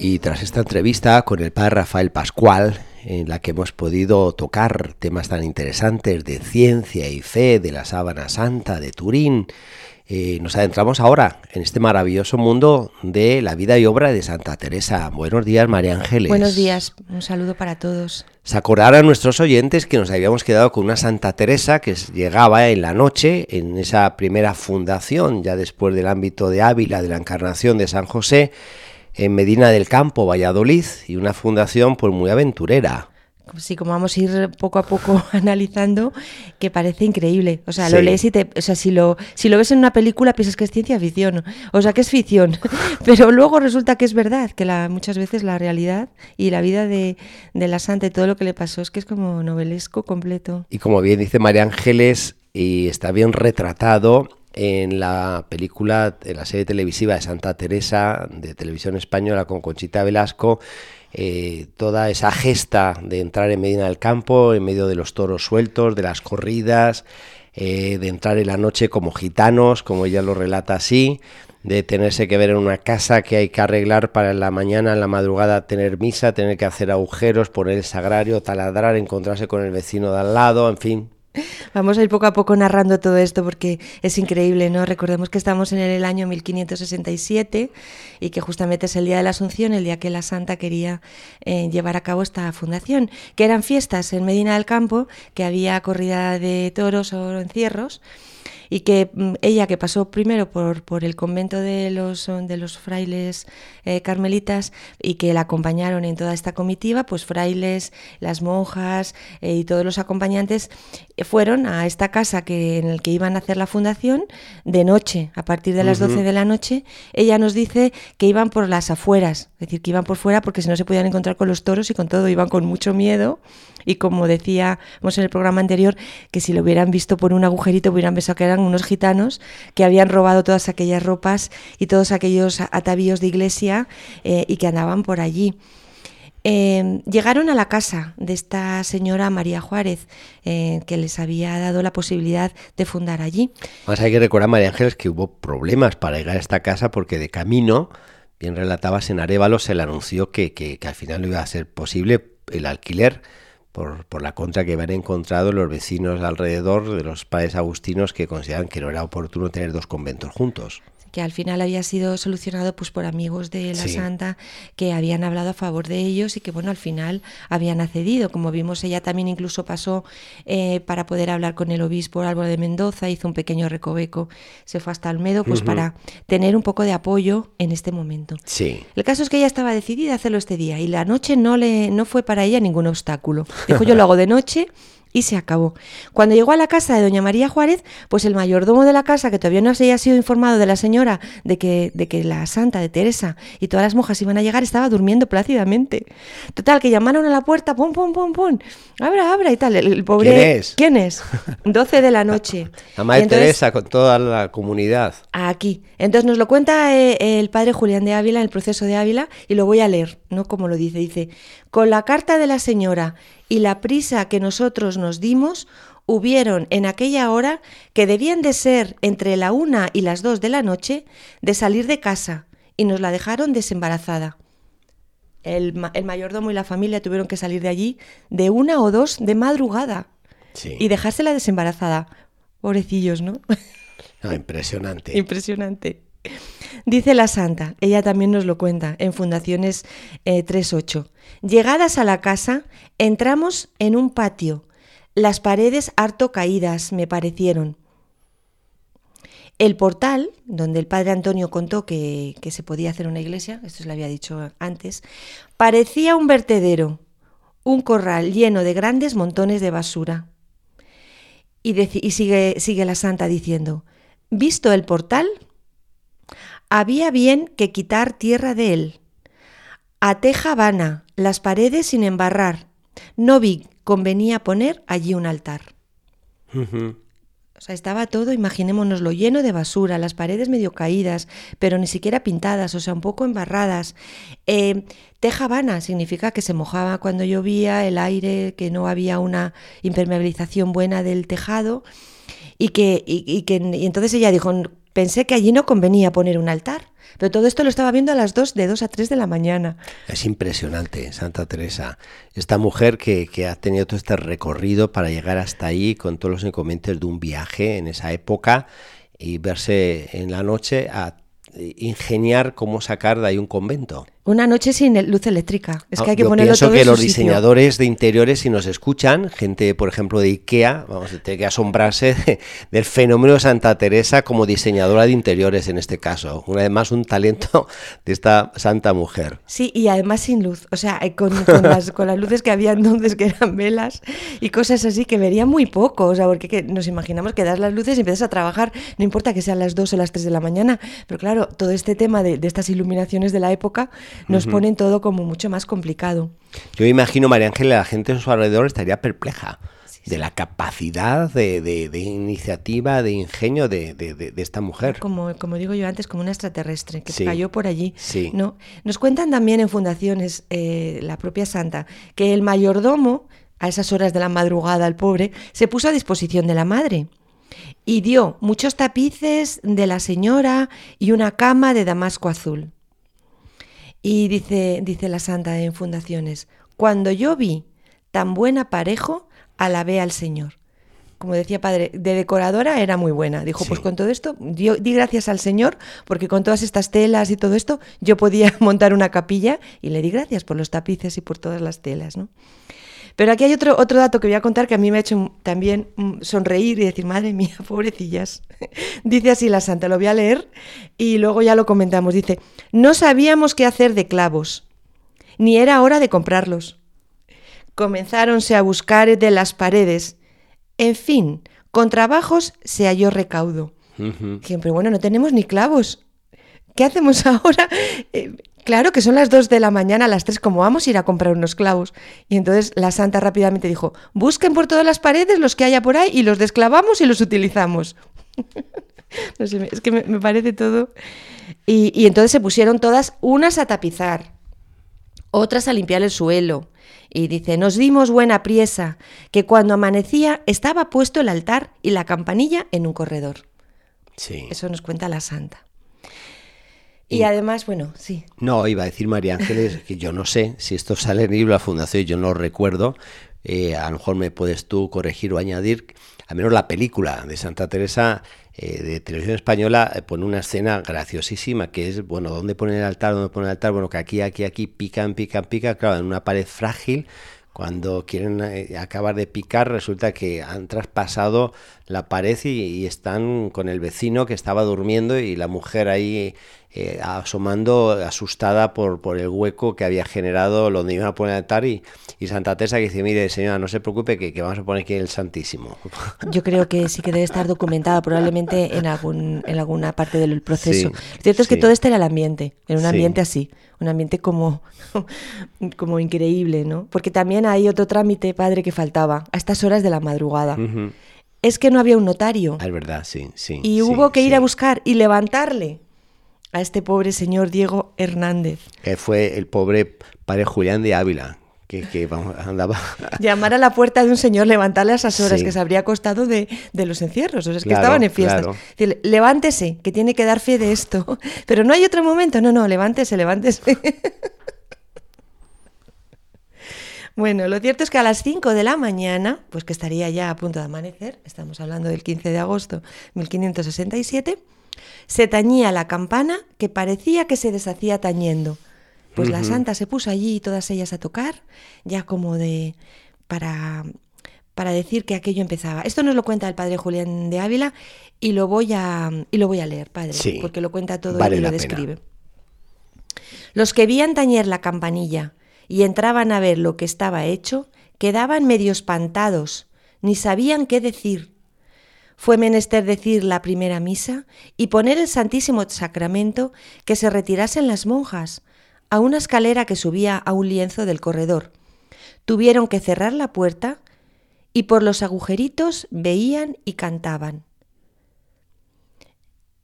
Y tras esta entrevista con el padre Rafael Pascual, en la que hemos podido tocar temas tan interesantes de ciencia y fe, de la sábana santa, de Turín, eh, nos adentramos ahora en este maravilloso mundo de la vida y obra de Santa Teresa. Buenos días, María Ángeles. Buenos días, un saludo para todos. Se acordarán nuestros oyentes que nos habíamos quedado con una Santa Teresa que llegaba en la noche, en esa primera fundación, ya después del ámbito de Ávila, de la encarnación de San José, en Medina del Campo, Valladolid, y una fundación pues muy aventurera. Sí, como vamos a ir poco a poco analizando, que parece increíble. O sea, lo lees y te. O sea, si lo, si lo ves en una película, piensas que es ciencia ficción. O sea, que es ficción. Pero luego resulta que es verdad, que la, muchas veces la realidad y la vida de, de la santa y todo lo que le pasó es que es como novelesco completo. Y como bien dice María Ángeles, y está bien retratado en la película, en la serie televisiva de Santa Teresa, de televisión española con Conchita Velasco, eh, toda esa gesta de entrar en Medina del Campo, en medio de los toros sueltos, de las corridas, eh, de entrar en la noche como gitanos, como ella lo relata así, de tenerse que ver en una casa que hay que arreglar para en la mañana, en la madrugada tener misa, tener que hacer agujeros, poner el sagrario, taladrar, encontrarse con el vecino de al lado, en fin. Vamos a ir poco a poco narrando todo esto porque es increíble, ¿no? Recordemos que estamos en el año 1567 y que justamente es el día de la Asunción, el día que la Santa quería eh, llevar a cabo esta fundación, que eran fiestas en Medina del Campo, que había corrida de toros o encierros y que mm, ella que pasó primero por, por el convento de los, de los frailes eh, carmelitas y que la acompañaron en toda esta comitiva, pues frailes, las monjas eh, y todos los acompañantes fueron a esta casa que, en el que iban a hacer la fundación de noche, a partir de las 12 de la noche. Ella nos dice que iban por las afueras, es decir, que iban por fuera porque si no se podían encontrar con los toros y con todo, iban con mucho miedo. Y como decíamos en el programa anterior, que si lo hubieran visto por un agujerito hubieran pensado que eran unos gitanos que habían robado todas aquellas ropas y todos aquellos atavíos de iglesia eh, y que andaban por allí. Eh, llegaron a la casa de esta señora María Juárez, eh, que les había dado la posibilidad de fundar allí. Más hay que recordar, María Ángeles, que hubo problemas para llegar a esta casa porque de camino, bien relatabas en Arevalo, se le anunció que, al final no iba a ser posible el alquiler por, por la contra que habían encontrado los vecinos alrededor de los padres agustinos que consideran que no era oportuno tener dos conventos juntos. Que al final había sido solucionado pues por amigos de la Sí. santa que habían hablado a favor de ellos y que bueno al final habían accedido como vimos ella también incluso pasó eh, para poder hablar con el obispo Álvaro de Mendoza hizo un pequeño recoveco se fue hasta Almedo pues para tener un poco de apoyo en este momento Sí. el caso es que ella estaba decidida a hacerlo este día y la noche no le no fue para ella ningún obstáculo. Dijo yo lo hago de noche y se acabó. Cuando llegó a la casa de doña María Juárez, pues el mayordomo de la casa, que todavía no se había sido informado de la señora de que, de que la santa de Teresa y todas las monjas iban a llegar, estaba durmiendo plácidamente. Total, que llamaron a la puerta, pum, pum, pum, pum, abra, abra y tal. El, el pobre... ¿Quién es? ¿Quién es? 12 de la noche. La Madre entonces- Teresa con toda la comunidad. Aquí. Entonces nos lo cuenta eh, el padre Julián de Ávila en el proceso de Ávila y lo voy a leer, no como lo dice. Dice, con la carta de la señora y la prisa que nosotros nos dimos, hubieron en aquella hora, que debían de ser entre la una y las dos de la noche, de salir de casa y nos la dejaron desembarazada. El, ma- el mayordomo y la familia tuvieron que salir de allí de una o dos de madrugada Sí. y dejársela desembarazada. Pobrecillos, ¿no? No, impresionante. Impresionante. Dice la santa, ella también nos lo cuenta en Fundaciones eh, 3.8. Llegadas a la casa, entramos en un patio. Las paredes harto caídas me parecieron. El portal, donde el padre Antonio contó que, se podía hacer una iglesia, esto se lo había dicho antes, parecía un vertedero, un corral lleno de grandes montones de basura. Y, sigue la santa diciendo, visto el portal, había bien que quitar tierra de él. A teja vana, las paredes sin embarrar. No vi convenía poner allí un altar. O O sea, estaba todo, imaginémonoslo, lleno de basura, las paredes medio caídas, pero ni siquiera pintadas, o sea, un poco embarradas. Eh, teja vana significa que se mojaba cuando llovía, el aire, que no había una impermeabilización buena del tejado. Y que, y, y que y entonces ella dijo, pensé que allí no convenía poner un altar. Pero todo esto lo estaba viendo a las 2, de 2 a 3 de la mañana. Es impresionante, Santa Teresa. Esta mujer que, que, ha tenido todo este recorrido para llegar hasta ahí con todos los inconvenientes de un viaje en esa época y verse en la noche a ingeniar cómo sacar de ahí un convento. Una noche sin luz eléctrica. Es que hay que Yo ponerlo pienso todo que en su los sitio. diseñadores de interiores, si nos escuchan, gente, por ejemplo, de IKEA, vamos, tiene que asombrarse de- del fenómeno de Santa Teresa como diseñadora de interiores en este caso. Una vez más, un talento de esta santa mujer. Sí, y además sin luz, o sea, eh, con, con las, con las luces que había entonces, que eran velas y cosas así, que vería muy poco, o sea, porque que nos imaginamos que das las luces y empiezas a trabajar, no importa que sean las 2 o las 3 de la mañana, pero claro, todo este tema de, de estas iluminaciones de la época nos ponen todo como mucho más complicado. Yo imagino, María Ángela, la gente a su alrededor estaría perpleja de la capacidad de, de- de iniciativa, de ingenio de, de- esta mujer. Como, como digo yo antes, como una extraterrestre que Sí. cayó por allí. Sí. ¿no? Nos cuentan también en fundaciones, eh, la propia santa, que el mayordomo, a esas horas de la madrugada, el pobre, se puso a disposición de la madre y dio muchos tapices de la señora y una cama de damasco azul. Y dice, dice la santa en fundaciones, cuando yo vi tan buen aparejo, alabé al Señor. Como decía padre, de decoradora era muy buena. Dijo, Sí. pues con todo esto, di gracias al Señor, porque con todas estas telas y todo esto, yo podía montar una capilla y le di gracias por los tapices y por todas las telas, ¿no? Pero aquí hay otro, otro dato que voy a contar que a mí me ha hecho también mm, sonreír y decir, madre mía, pobrecillas. Dice así la santa, lo voy a leer y luego ya lo comentamos. Dice, no sabíamos qué hacer de clavos, ni era hora de comprarlos. Comenzáronse a buscar de las paredes. En fin, con trabajos se halló recaudo. Ujú. Siempre, bueno, no tenemos ni clavos. ¿Qué hacemos ahora? Eh, claro que son las 2 de la mañana, a las 3, como vamos a ir a comprar unos clavos? Y entonces la santa rápidamente dijo, busquen por todas las paredes los que haya por ahí y los desclavamos y los utilizamos. no sé, es que me, me parece todo. Y, y entonces se pusieron todas unas a tapizar, otras a limpiar el suelo. Y dice, nos dimos buena priesa, que cuando amanecía estaba puesto el altar y la campanilla en un corredor. Sí. Eso nos cuenta la santa. Y además, bueno, sí. No, iba a decir María Ángeles que yo no sé si esto sale en el libro de la Fundación, yo no lo recuerdo. eh, a lo mejor me puedes tú corregir o añadir. Al menos la película de Santa Teresa eh, de televisión española eh, pone una escena graciosísima que es, bueno, ¿dónde pone el altar? ¿Dónde pone el altar? Bueno, que aquí, aquí, aquí pican, pican, pican, claro, en una pared frágil. Cuando quieren eh, acabar de picar, resulta que han traspasado la pared y, y están con el vecino que estaba durmiendo y la mujer ahí eh, asomando, asustada por, por el hueco que había generado donde iban a poner el altar. Y, y Santa Teresa que dice: Mire, señora, no se preocupe, que, que vamos a poner aquí el Santísimo. Yo creo que sí que debe estar documentada probablemente en, algún, en alguna parte del proceso. Sí, Lo cierto es que sí. todo este era el ambiente, en un Sí. ambiente así, un ambiente como, como increíble, ¿no? Porque también hay otro trámite, padre, que faltaba a estas horas de la madrugada. Ujú. Es que no había un notario. Ah, Es verdad, sí, sí. Y sí, hubo que ir sí. a buscar y levantarle a este pobre señor Diego Hernández. Que fue el pobre padre Julián de Ávila, que, que vamos, andaba. Llamar a la puerta de un señor, levantarle a esas horas Sí. que se habría costado de, de los encierros. O sea, es que estaban en fiestas. claro. Decirle, levántese, que tiene que dar fe de esto. Pero no hay otro momento. No, no, levántese, levántese. Bueno, lo cierto es que a las 5 de la mañana, pues que estaría ya a punto de amanecer, estamos hablando del 15 de agosto de 1567, se tañía la campana que parecía que se deshacía tañendo. Pues la santa se puso allí todas ellas a tocar, ya como de para para decir que aquello empezaba. Esto nos lo cuenta el padre Julián de Ávila y lo voy a y lo voy a leer, padre, Sí, porque lo cuenta todo vale y lo pena. describe. Los que vían tañer la campanilla y entraban a ver lo que estaba hecho, quedaban medio espantados, ni sabían qué decir. Fue menester decir la primera misa y poner el Santísimo Sacramento que se retirasen las monjas a una escalera que subía a un lienzo del corredor. Tuvieron que cerrar la puerta y por los agujeritos veían y cantaban.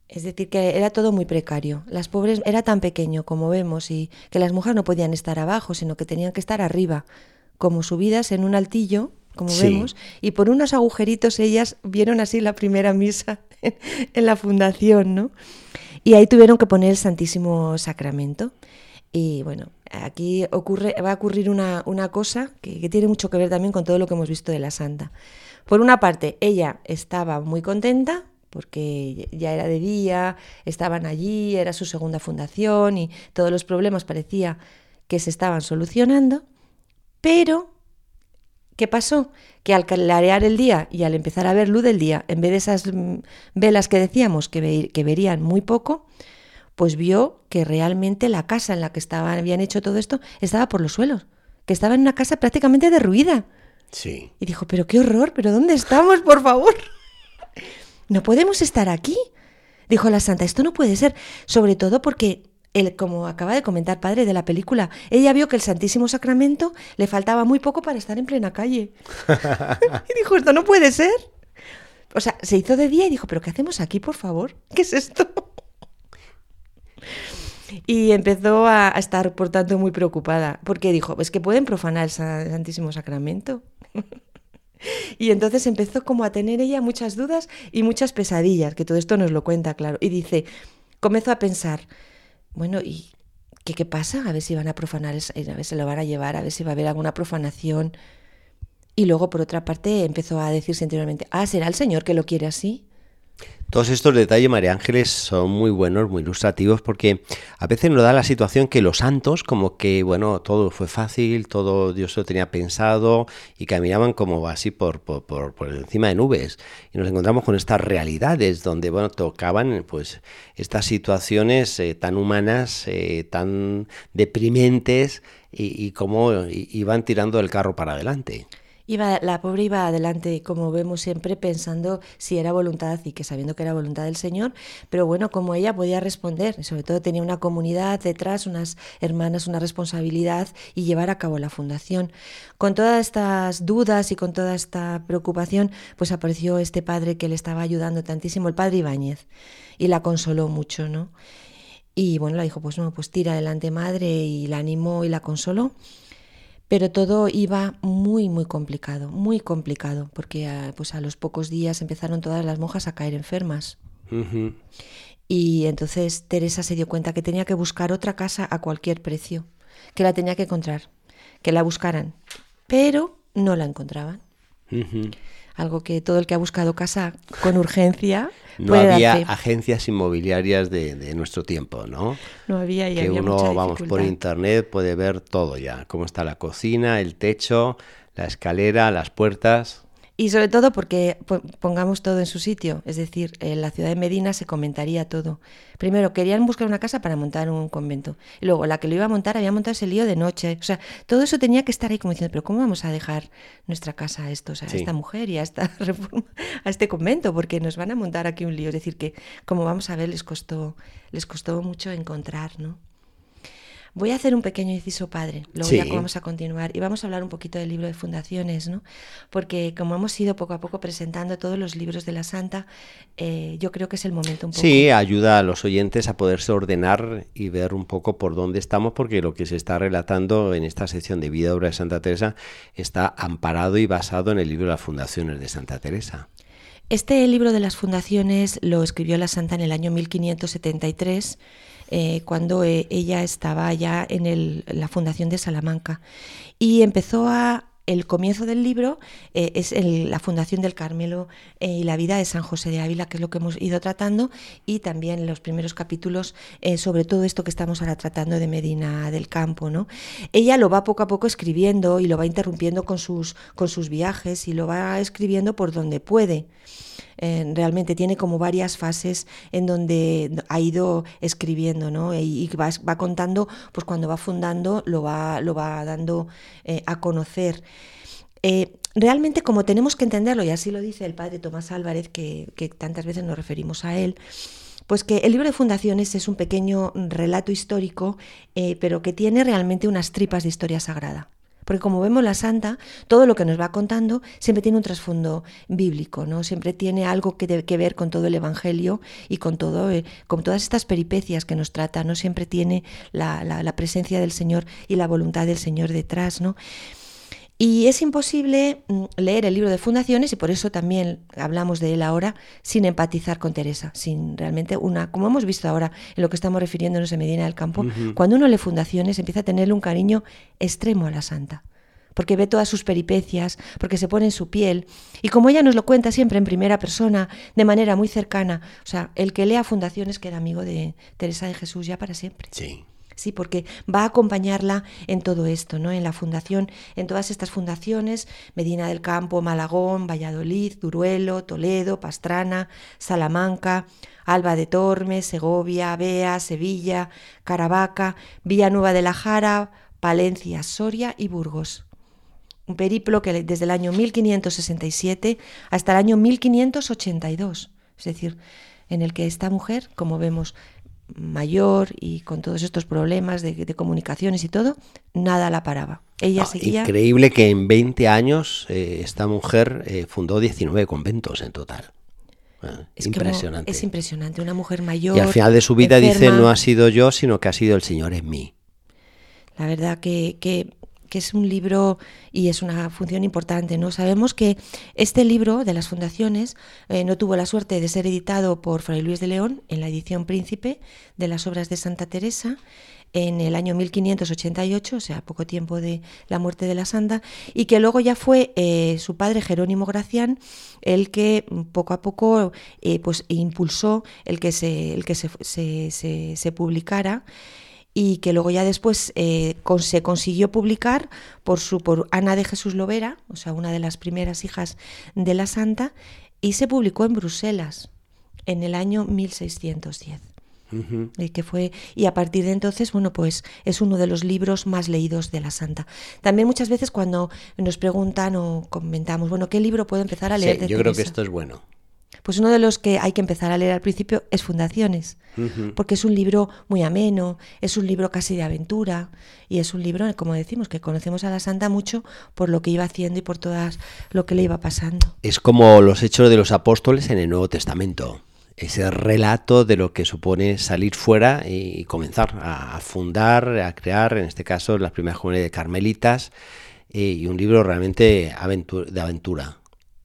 Es decir, que era todo muy precario. Las pobres era tan pequeño como vemos y que las mujeres no podían estar abajo, sino que tenían que estar arriba, como subidas en un altillo, como Sí. vemos, y por unos agujeritos ellas vieron así la primera misa en la fundación, ¿no? Y ahí tuvieron que poner el Santísimo Sacramento. Y bueno, aquí ocurre, va a ocurrir una, una cosa que, que tiene mucho que ver también con todo lo que hemos visto de la Santa. Por una parte, ella estaba muy contenta porque ya era de día, estaban allí, era su segunda fundación y todos los problemas parecía que se estaban solucionando, pero ¿qué pasó? Que al clarear el día y al empezar a ver luz del día, en vez de esas mm, velas que decíamos que, ve- que verían muy poco, pues vio que realmente la casa en la que estaban, habían hecho todo esto estaba por los suelos, que estaba en una casa prácticamente derruida. Sí. Y dijo, pero qué horror, pero ¿dónde estamos, por favor? No podemos estar aquí. Dijo la santa, esto no puede ser, sobre todo porque, él, como acaba de comentar padre de la película, ella vio que el Santísimo Sacramento le faltaba muy poco para estar en plena calle. y dijo, esto no puede ser. O sea, se hizo de día y dijo, pero ¿qué hacemos aquí, por favor? ¿Qué es esto? Y empezó a, a estar, por tanto, muy preocupada, porque dijo, es que pueden profanar el Sa- Santísimo Sacramento. Y entonces empezó como a tener ella muchas dudas y muchas pesadillas, que todo esto nos lo cuenta, claro. Y dice, comenzó a pensar, bueno, ¿y qué, qué pasa? A ver si van a profanar, es- a ver si lo van a llevar, a ver si va a haber alguna profanación. Y luego, por otra parte, empezó a decirse interiormente, ah, ¿será el Señor que lo quiere así? Todos estos detalles, María Ángeles, son muy buenos, muy ilustrativos, porque a veces nos da la situación que los santos, como que, bueno, todo fue fácil, todo Dios lo tenía pensado y caminaban como así por, por, por- por encima de nubes. Y nos encontramos con estas realidades donde, bueno, tocaban pues estas situaciones eh, tan humanas, eh, tan deprimentes y, y cómo iban tirando el carro para adelante. Iba, la pobre iba adelante, como vemos siempre, pensando si era voluntad y que sabiendo que era voluntad del Señor, pero bueno, como ella podía responder, y sobre todo tenía una comunidad detrás, unas hermanas, una responsabilidad y llevar a cabo la fundación. Con todas estas dudas y con toda esta preocupación, pues apareció este padre que le estaba ayudando tantísimo, el padre Ibáñez, y la consoló mucho, ¿no? Y bueno, le dijo, pues no, pues tira adelante madre, y la animó y la consoló. Pero todo iba muy, muy complicado, muy complicado, porque ah, pues a los pocos días empezaron todas las monjas a caer enfermas. Y entonces Teresa se dio cuenta que tenía que buscar otra casa a cualquier precio, que la tenía que encontrar, que la buscaran, pero no la encontraban. Algo que todo el que ha buscado casa con urgencia No puede había agencias inmobiliarias de, de nuestro tiempo, ¿no? No había y que había uno, mucha vamos, por internet puede ver todo ya, cómo está la cocina, el techo, la escalera, las puertas. Y sobre todo porque po- pongamos todo en su sitio, es decir, en la ciudad de Medina se comentaría todo. Primero, querían buscar una casa para montar un convento. Y luego, la que lo iba a montar había montado ese lío de noche. O sea, todo eso tenía que estar ahí como diciendo, pero ¿cómo vamos a dejar nuestra casa a estos, a Sí. esta mujer y a esta reforma, a este convento? Porque nos van a montar aquí un lío. Es decir, que como vamos a ver, les costó, les costó mucho encontrar, ¿no? Voy a hacer un pequeño inciso padre, luego ya vamos a continuar y vamos a hablar un poquito del libro de fundaciones, ¿no? Porque como hemos ido poco a poco presentando todos los libros de la Santa, eh, yo creo que es el momento un poco. Sí, ayuda a los oyentes a poderse ordenar y ver un poco por dónde estamos, porque lo que se está relatando en esta sección de vida y obra de Santa Teresa está amparado y basado en el libro de las fundaciones de Santa Teresa. Este libro de las fundaciones lo escribió la Santa en el año 1573, eh, cuando eh, ella estaba ya en el- la fundación de Salamanca. Y empezó a... El comienzo del libro eh, es el- la fundación del Carmelo y la vida de San José de Ávila, que es lo que hemos ido tratando, y también los primeros capítulos sobre todo esto que estamos ahora tratando de Medina del Campo. ¿no? Ella lo va poco a poco escribiendo y lo va interrumpiendo con sus, con sus viajes y lo va escribiendo por donde puede. Eh, realmente tiene como varias fases en donde ha ido escribiendo, ¿no? Y, va, contando, pues cuando va fundando, lo va, dando eh, a conocer. Eh, realmente como tenemos que entenderlo, y así lo dice el padre Tomás Álvarez, que, tantas veces nos referimos a él, pues que el libro de fundaciones es un pequeño relato histórico, pero que tiene realmente unas tripas de historia sagrada Porque como vemos la santa, todo lo que nos va contando siempre tiene un trasfondo bíblico, ¿no? Siempre tiene algo que, que ver con todo el Evangelio y con, todo, eh, con todas estas peripecias que nos trata, ¿no? Siempre tiene la, la, la presencia del Señor y la voluntad del Señor detrás, ¿no? Y es imposible mm, leer el libro de fundaciones y por eso también hablamos de él ahora sin empatizar con Teresa, sin realmente una, como hemos visto ahora en lo que estamos refiriéndonos en Medina del Campo, cuando uno lee fundaciones empieza a tenerle un cariño extremo a la santa porque ve todas sus peripecias, porque se pone en su piel. Y como ella nos lo cuenta siempre en primera persona, de manera muy cercana, o sea, el que lea Fundaciones queda amigo de Teresa de Jesús ya para siempre. Sí. Sí, porque va a acompañarla en todo esto, ¿no? En la fundación, en todas estas fundaciones, Medina del Campo, Malagón, Valladolid, Duruelo, Toledo, Pastrana, Salamanca, Alba de Tormes, Segovia, Bea, Sevilla, Caravaca, Villanueva de la Jara, Palencia, Soria y Burgos. Un periplo que desde el año 1567 hasta el año 1582, es decir, en el que esta mujer, como vemos, mayor y con todos estos problemas de, de comunicaciones y todo, nada la paraba. Ella Ah, seguía. Increíble que en 20 años eh, esta mujer eh, fundó 19 conventos en total. Ah, Es impresionante. es impresionante. Una mujer mayor. y al final de su vida dice, no ha sido yo, sino que ha sido el Señor en mí. La verdad que, que- que es un libro y es una función importante. ¿no? Sabemos que este libro de las fundaciones eh, no tuvo la suerte de ser editado por Fray Luis de León en la edición Príncipe de las obras de Santa Teresa en el año 1588, o sea, poco tiempo de la muerte de la santa, y que luego ya fue eh, su padre Jerónimo Gracián el que mm, poco a poco eh, pues impulsó el que se, el que se, se- se- se publicara y que luego ya después eh, con- se consiguió publicar por, su, por Ana de Jesús Lovera, o sea, una de las primeras hijas de la santa, y se publicó en Bruselas en el año 1610. Ujú. Y que fue y a partir de entonces bueno pues es uno de los libros más leídos de la santa también muchas veces cuando nos preguntan o comentamos bueno qué libro puedo empezar a leer Sí, de yo creo que Teresa?". esto es bueno. Pues uno de los que hay que empezar a leer al principio es Fundaciones, porque es un libro muy ameno, es un libro casi de aventura y es un libro, como decimos, que conocemos a la santa mucho por lo que iba haciendo y por todas lo que le iba pasando. Es como los hechos de los apóstoles en el Nuevo Testamento. Ese relato de lo que supone salir fuera y comenzar a fundar, a crear, en este caso, las primeras comunidades de carmelitas, eh, y un libro realmente de aventura.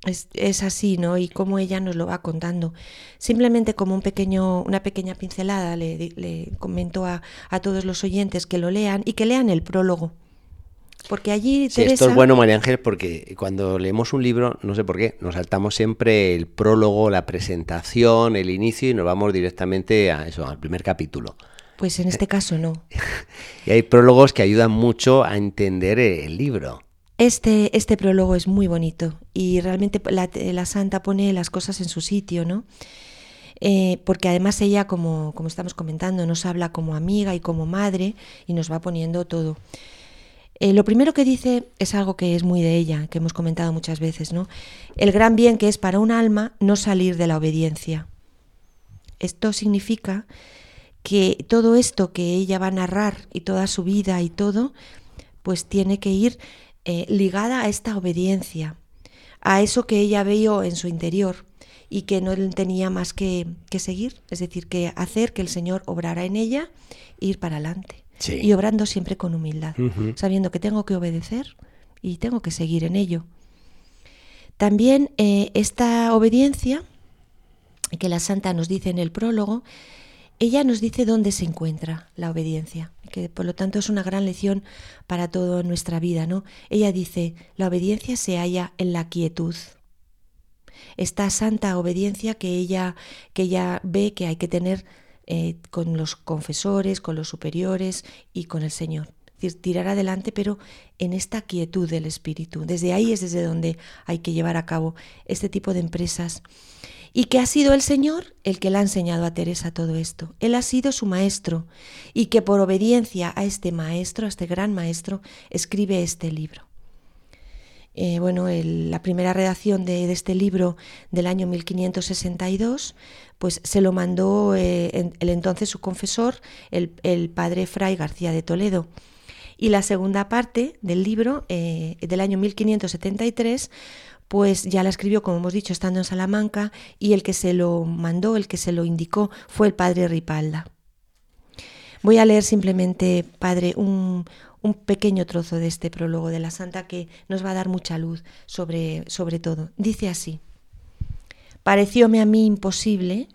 Es, es así, ¿no? Y cómo ella nos lo va contando. Simplemente como un pequeño, una pequeña pincelada le, le comento a, a todos los oyentes que lo lean y que lean el prólogo. Porque allí Sí, Teresa... esto es bueno, María Ángel, porque cuando leemos un libro, no sé por qué, nos saltamos siempre el prólogo, la presentación, el inicio y nos vamos directamente a eso, al primer capítulo. Pues en este caso no. Y hay prólogos que ayudan mucho a entender el libro. Este, este prólogo es muy bonito y realmente la, santa pone las cosas en su sitio, ¿no? Eh, porque además ella, como, como estamos comentando, nos habla como amiga y como madre y nos va poniendo todo. Eh, lo primero que dice es algo que es muy de ella, que hemos comentado muchas veces, ¿no? El gran bien que es para un alma no salir de la obediencia. Esto significa que todo esto que ella va a narrar y toda su vida y todo, pues tiene que ir eh, ligada a esta obediencia, a eso que ella vio en su interior y que no tenía más que, que seguir, es decir, que hacer que el Señor obrara en ella e ir para adelante. Sí. Y obrando siempre con humildad, sabiendo que tengo que obedecer y tengo que seguir en ello. También eh, esta obediencia, que la santa nos dice en el prólogo, ella nos dice dónde se encuentra la obediencia, que por lo tanto es una gran lección para toda nuestra vida, ¿no? Ella dice, la obediencia se halla en la quietud. Esta santa obediencia que ella, que ve que hay que tener eh, con los confesores, con los superiores y con el Señor. Es decir, tirar adelante, pero en esta quietud del espíritu. Desde ahí es desde donde hay que llevar a cabo este tipo de empresas. Y que ha sido el Señor el que le ha enseñado a Teresa todo esto. Él ha sido su maestro y que por obediencia a este maestro, a este gran maestro, escribe este libro. Eh, bueno, la primera redacción de, este libro del año 1562, pues se lo mandó eh, el entonces su confesor, el, el padre Fray García de Toledo. Y la segunda parte del libro, eh, del año 1573, pues ya la escribió, como hemos dicho, estando en Salamanca, y el que se lo mandó, el que se lo indicó, fue el padre Ripalda. Voy a leer simplemente, padre, un, un pequeño trozo de este prólogo de la Santa que nos va a dar mucha luz sobre, sobre todo. Dice así, parecióme a mí imposible,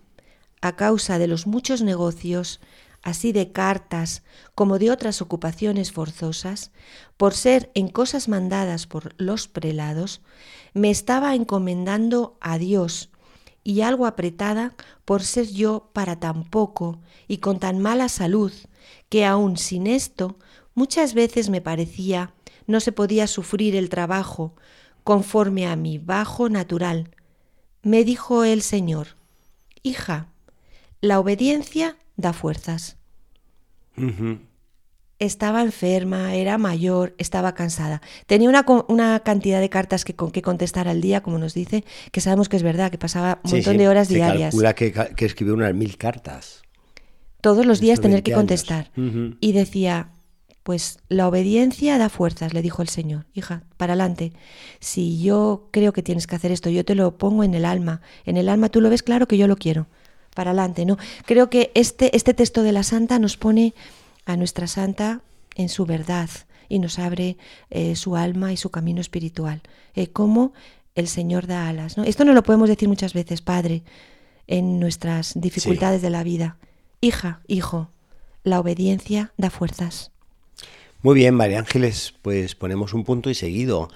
a causa de los muchos negocios, así de cartas como de otras ocupaciones forzosas, por ser en cosas mandadas por los prelados, me estaba encomendando a Dios y algo apretada por ser yo para tan poco y con tan mala salud, que aun sin esto muchas veces me parecía no se podía sufrir el trabajo conforme a mi bajo natural. Me dijo el Señor, Hija, la obediencia da fuerzas. Estaba enferma, era mayor, estaba cansada. Tenía una, una cantidad de cartas que, con que contestar al día, como nos dice, que sabemos que es verdad, que pasaba un montón de horas se diarias. calcula que, que escribió unas mil cartas. Todos los días tener 20 que contestar. Y decía, pues la obediencia da fuerzas, le dijo el Señor. Hija, para adelante. Si yo creo que tienes que hacer esto, yo te lo pongo en el alma. En el alma tú lo ves claro que yo lo quiero. Para adelante, ¿no? Creo que este, este texto de la Santa nos pone a nuestra Santa en su verdad y nos abre eh, su alma y su camino espiritual. Eh, cómo el Señor da alas. ¿no? Esto no lo podemos decir muchas veces, Padre, en nuestras dificultades de la vida. Hija, hijo, la obediencia da fuerzas. Muy bien, María Ángeles, pues ponemos un punto y seguido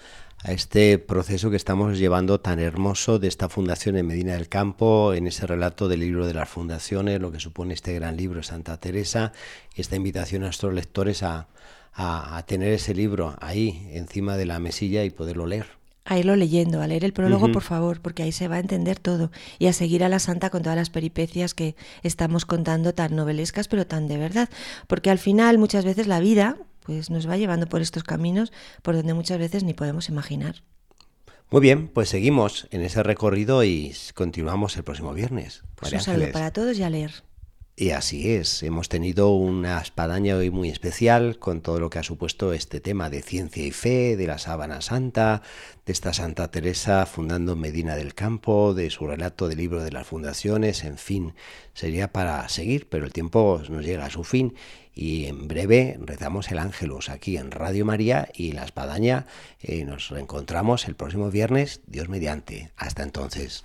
a este proceso que estamos llevando tan hermoso de esta fundación en Medina del Campo, en ese relato del libro de las fundaciones, lo que supone este gran libro Santa Teresa, y esta invitación a nuestros lectores a, a- a tener ese libro ahí encima de la mesilla y poderlo leer. A irlo leyendo, a leer el prólogo, por favor, porque ahí se va a entender todo. Y a seguir a la santa con todas las peripecias que estamos contando, tan novelescas, pero tan de verdad. Porque al final, muchas veces la vida pues nos va llevando por estos caminos por donde muchas veces ni podemos imaginar. Muy bien, pues seguimos en ese recorrido y continuamos el próximo viernes. Pues María un saludo Ángeles. para todos y a leer. Y así es, hemos tenido una espadaña hoy muy especial con todo lo que ha supuesto este tema de ciencia y fe, de la sábana santa, de esta Santa Teresa fundando Medina del Campo, de su relato del libro de las fundaciones, en fin, sería para seguir, pero el tiempo nos llega a su fin y en breve rezamos el ángelus aquí en Radio María y la espadaña eh, nos reencontramos el próximo viernes, Dios mediante. Hasta entonces.